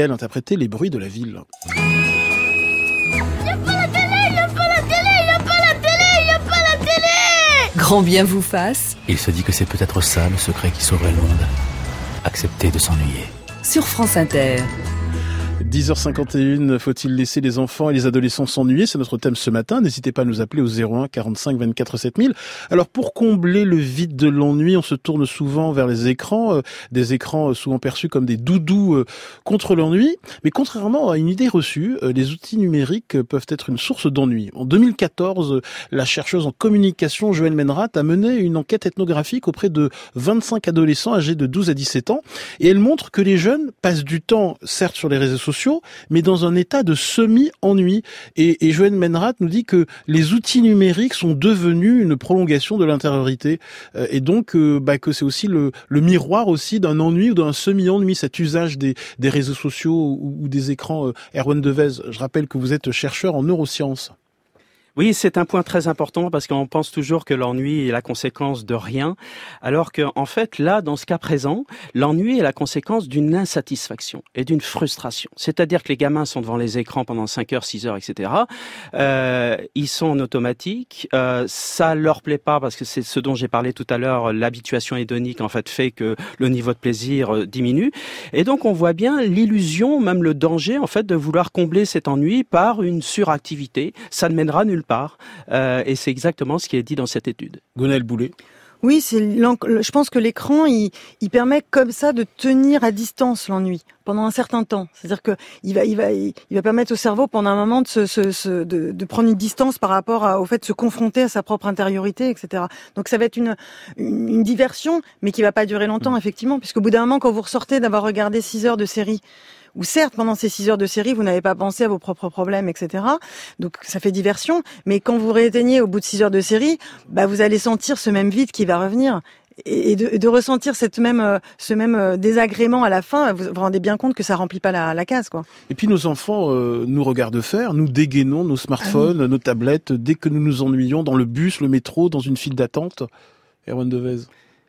Yel interprétaient les bruits de la ville. Grand bien vous fasse. Il se dit que c'est peut-être ça le secret qui sauverait le monde. Accepter de s'ennuyer. Sur France Inter. 10h51, faut-il laisser les enfants et les adolescents s'ennuyer? C'est notre thème ce matin. N'hésitez pas à nous appeler au 01 45 24 7000. Alors pour combler le vide de l'ennui, on se tourne souvent vers les écrans, euh, des écrans euh, souvent perçus comme des doudous euh, contre l'ennui. Mais contrairement à une idée reçue, les outils numériques peuvent être une source d'ennui. En 2014, la chercheuse en communication Joëlle Menrat a mené une enquête ethnographique auprès de 25 adolescents âgés de 12 à 17 ans et elle montre que les jeunes passent du temps certes sur les réseaux sociaux mais dans un état de semi-ennui. Et, et Joanne Menrat nous dit que les outils numériques sont devenus une prolongation de l'intériorité, euh, et donc euh, bah, que c'est aussi le, miroir aussi d'un ennui ou d'un semi-ennui, cet usage des, réseaux sociaux ou, des écrans. Euh, Erwan Devez, je rappelle que vous êtes chercheur en neurosciences. Oui, c'est un point très important parce qu'on pense toujours que l'ennui est la conséquence de rien, alors que en fait, là, dans ce cas présent, l'ennui est la conséquence d'une insatisfaction et d'une frustration. C'est-à-dire que les gamins sont devant les écrans pendant 5 heures, 6 heures, etc. Euh, ils sont en automatique, euh, ça leur plaît pas parce que c'est ce dont j'ai parlé tout à l'heure, l'habituation hédonique en fait fait que le niveau de plaisir euh, diminue, et donc on voit bien l'illusion, même le danger en fait de vouloir combler cet ennui par une suractivité. Ça ne mènera nulle part. Euh, et c'est exactement ce qui est dit dans cette étude. Gonel Boulet. Oui, c'est je pense que l'écran, il, permet comme ça de tenir à distance l'ennui pendant un certain temps. C'est-à-dire que il va, il va, il va permettre au cerveau pendant un moment de, se, de, prendre une distance par rapport au fait de se confronter à sa propre intériorité, etc. Donc ça va être une, une, diversion, mais qui va pas durer longtemps, effectivement, puisqu'au bout d'un moment, quand vous ressortez d'avoir regardé six heures de série, ou certes, pendant ces six heures de série, vous n'avez pas pensé à vos propres problèmes, etc. Donc ça fait diversion. Mais quand vous rééteignez au bout de six heures de série, bah, vous allez sentir ce même vide qui va revenir. Et de, ressentir cette même, euh, ce même euh, désagrément à la fin, vous vous rendez bien compte que ça remplit pas la, case, quoi. Et puis nos enfants euh, nous regardent faire, nous dégainons nos smartphones, ah nos tablettes dès que nous nous ennuyons dans le bus, le métro, dans une file d'attente. Erwan Devez.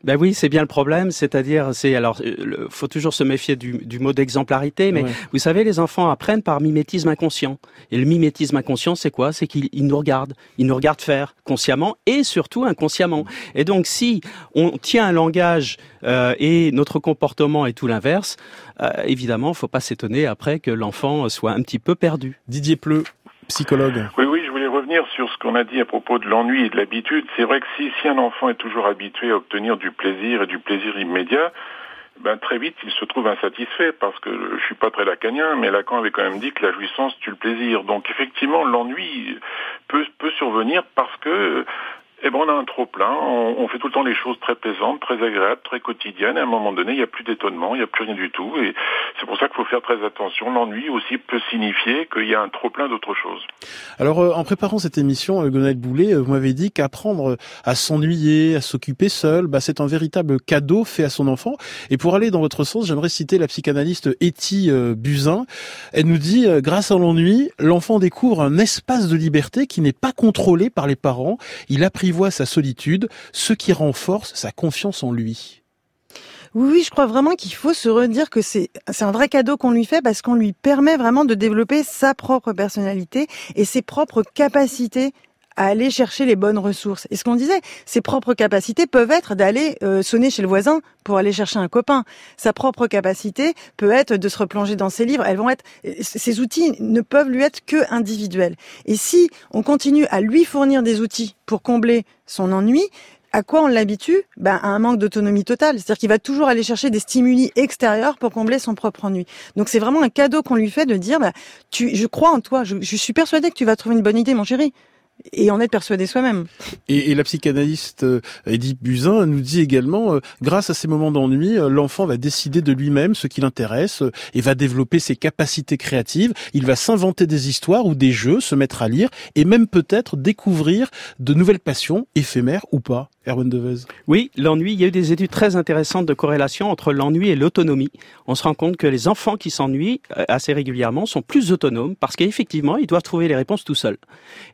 Ben oui, c'est bien le problème, c'est-à-dire, c'est alors, euh, faut toujours se méfier du, du mot d'exemplarité, mais vous savez, les enfants apprennent par mimétisme inconscient. Et le mimétisme inconscient, c'est quoi? C'est qu'ils nous regardent, ils nous regardent faire consciemment et surtout inconsciemment. Et donc, si on tient un langage euh, et notre comportement est tout l'inverse, euh, évidemment, faut pas s'étonner après que l'enfant soit un petit peu perdu. Didier Pleu, psychologue. Oui, oui, revenir sur ce qu'on a dit à propos de l'ennui et de l'habitude. C'est vrai que si, un enfant est toujours habitué à obtenir du plaisir et du plaisir immédiat, ben très vite il se trouve insatisfait parce que je suis pas très lacanien, mais Lacan avait quand même dit que la jouissance tue le plaisir. Donc effectivement l'ennui peut survenir parce que eh ben, on a un trop plein, on, fait tout le temps les choses très plaisantes, très agréables, très quotidiennes. À un moment donné, il n'y a plus d'étonnement, il n'y a plus rien du tout. Et c'est pour ça qu'il faut faire très attention. L'ennui aussi peut signifier qu'il y a un trop plein d'autres choses. Alors, euh, en préparant cette émission, euh, Gonel Boulet, euh, vous m'avez dit qu'apprendre à s'ennuyer, à s'occuper seul, bah, c'est un véritable cadeau fait à son enfant. Et pour aller dans votre sens, j'aimerais citer la psychanalyste Etty Buzyn. Elle nous dit, grâce à l'ennui, l'enfant découvre un espace de liberté qui n'est pas contrôlé par les parents. Il sa solitude, ce qui renforce sa confiance en lui. Oui, je crois vraiment qu'il faut se redire que c'est un vrai cadeau qu'on lui fait parce qu'on lui permet vraiment de développer sa propre personnalité et ses propres capacités à aller chercher les bonnes ressources. Et ce qu'on disait, ses propres capacités peuvent être d'aller euh, sonner chez le voisin pour aller chercher un copain. Sa propre capacité peut être de se replonger dans ses livres. Elles vont être, ces outils ne peuvent lui être que individuels. Et si on continue à lui fournir des outils pour combler son ennui, à quoi on l'habitue? Ben, À un manque d'autonomie totale. C'est-à-dire qu'il va toujours aller chercher des stimuli extérieurs pour combler son propre ennui. Donc c'est vraiment un cadeau qu'on lui fait de dire, ben, tu, je crois en toi, je, je suis persuadé que tu vas trouver une bonne idée, mon chéri et en être persuadé soi-même. Et, la psychanalyste euh, Edith Buzyn nous dit également, euh, grâce à ces moments d'ennui, euh, l'enfant va décider de lui-même ce qui l'intéresse et va développer ses capacités créatives. Il va s'inventer des histoires ou des jeux, se mettre à lire et même peut-être découvrir de nouvelles passions, éphémères ou pas. Erwan Devez. Oui, l'ennui, il y a eu des études très intéressantes de corrélation entre l'ennui et l'autonomie. On se rend compte que les enfants qui s'ennuient euh, assez régulièrement sont plus autonomes parce qu'effectivement, ils doivent trouver les réponses tout seuls.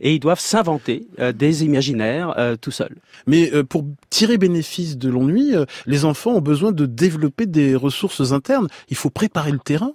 Et ils doivent s'inventer euh, des imaginaires euh, tout seuls. Mais pour tirer bénéfice de l'ennui, les enfants ont besoin de développer des ressources internes. Il faut préparer le terrain.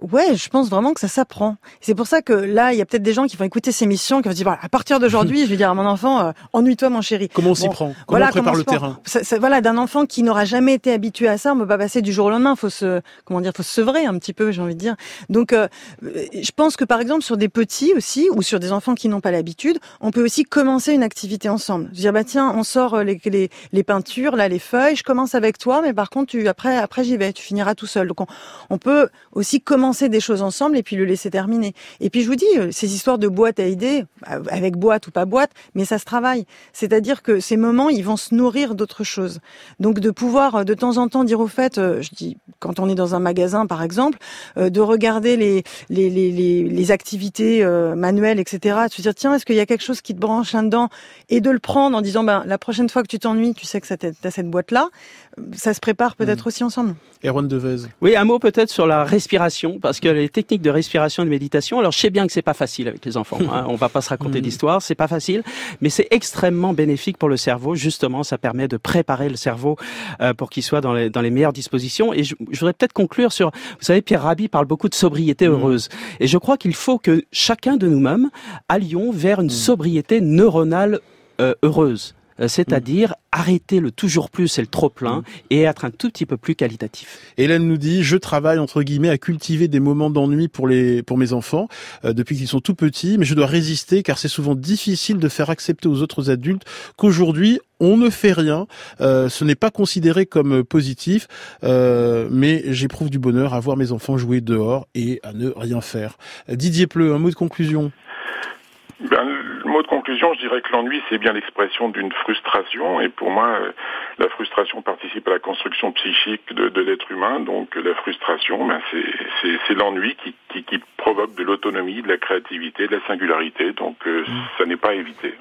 Ouais, je pense vraiment que ça s'apprend. C'est pour ça que là, il y a peut-être des gens qui vont écouter ces missions, qui vont se dire, voilà, à partir d'aujourd'hui, je vais dire à mon enfant, euh, ennuie-toi, mon chéri. Comment on s'y prend? Comment voilà, on prépare le terrain? Voilà, d'un enfant qui n'aura jamais été habitué à ça, on ne peut pas passer du jour au lendemain. Faut se, comment dire, faut se sevrer un petit peu, j'ai envie de dire. Donc, euh, je pense que par exemple sur des petits aussi, ou sur des enfants qui n'ont pas l'habitude, on peut aussi commencer une activité ensemble. Dire, bah tiens, on sort euh, les, les, les, peintures, là, les feuilles. Je commence avec toi, mais par contre, tu, après, après j'y vais. Tu finiras tout seul. Donc, on, on peut aussi commencer des choses ensemble et puis le laisser terminer. Et puis je vous dis, euh, ces histoires de boîte à idées, euh, avec boîte ou pas boîte, mais ça se travaille. C'est-à-dire que ces moments, ils vont se nourrir d'autres choses. Donc de pouvoir euh, de temps en temps dire au fait, je dis quand on est dans un magasin par exemple, de regarder les les, les, les, activités manuelles, etc. De se dire tiens, est-ce qu'il y a quelque chose qui te branche là-dedans et de le prendre en disant ben la prochaine fois que tu t'ennuies, tu sais que t'as cette boîte là. Ça se prépare peut-être mm. aussi ensemble. Erwan Devez. Oui, un mot peut-être sur la respiration parce que les techniques de respiration et de méditation. Alors je sais bien que c'est pas facile avec les enfants. Hein. On va pas se raconter mm. d'histoire, c'est pas facile, mais c'est extrêmement bénéfique pour le cerveau. Justement, ça permet de préparer le cerveau euh, pour qu'il soit dans les, dans les meilleures dispositions. Et je, voudrais peut-être conclure sur, vous savez, Pierre Rabhi parle beaucoup de sobriété mm. heureuse. Et je crois qu'il faut que chacun de nous-mêmes allions vers une mm. sobriété neuronale euh, heureuse. Euh, c'est-à-dire arrêter le toujours plus et le trop plein mm. et être un tout petit peu plus qualitatif. Hélène nous dit je travaille entre guillemets à cultiver des moments d'ennui pour les pour mes enfants euh, depuis qu'ils sont tout petits mais je dois résister car c'est souvent difficile de faire accepter aux autres adultes qu'aujourd'hui on ne fait rien, euh, ce n'est pas considéré comme positif, mais j'éprouve du bonheur à voir mes enfants jouer dehors et à ne rien faire. Didier Pleu, un mot de conclusion? Ben, le mot de conclusion, je dirais que l'ennui, c'est bien l'expression d'une frustration. Et pour moi, euh, la frustration participe à la construction psychique de, de l'être humain. Donc la frustration, ben, c'est l'ennui qui, qui, qui, provoque de l'autonomie, de la créativité, de la singularité. Donc euh, mmh. ça n'est pas à éviter.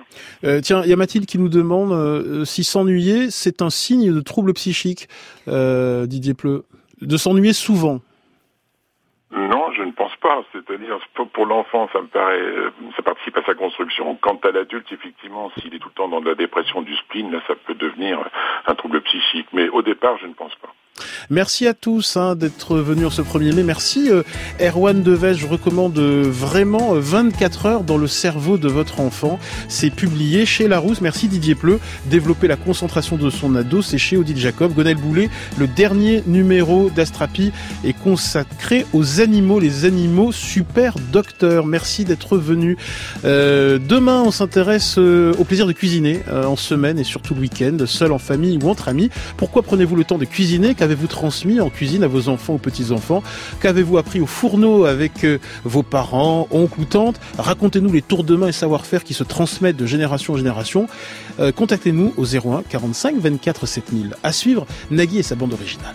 Euh, tiens, il y a Mathilde qui nous demande euh, si s'ennuyer, c'est un signe de trouble psychique, Didier Pleu. De s'ennuyer souvent. Non, C'est-à-dire, pour l'enfant, ça me paraît, euh, ça participe à sa construction. Quant à l'adulte, effectivement, s'il est tout le temps dans de la dépression du spleen, là, ça peut devenir un trouble psychique. Mais au départ, je ne pense pas. Merci à tous hein, d'être venus ce 1er mai. Merci euh, Erwan Deves. Je recommande euh, vraiment 24 euh, heures dans le cerveau de votre enfant. C'est publié chez Larousse. Merci Didier Pleu. Développer la concentration de son ado, c'est chez Odile Jacob. Gonel Boulet, le dernier numéro d'Astrapi est consacré aux animaux, les animaux super docteurs. Merci d'être venu. demain, on s'intéresse au plaisir de cuisiner en semaine et surtout le week-end, seul en famille ou entre amis. Pourquoi prenez-vous le temps de cuisiner? Qu'avez-vous transmis en cuisine à vos enfants ou petits-enfants Qu'avez-vous appris au fourneau avec euh, vos parents, oncles ou tantes Racontez-nous les tours de main et savoir-faire qui se transmettent de génération en génération. Euh, contactez-nous au 01 45 24 7000. À suivre, Nagui et sa bande originale.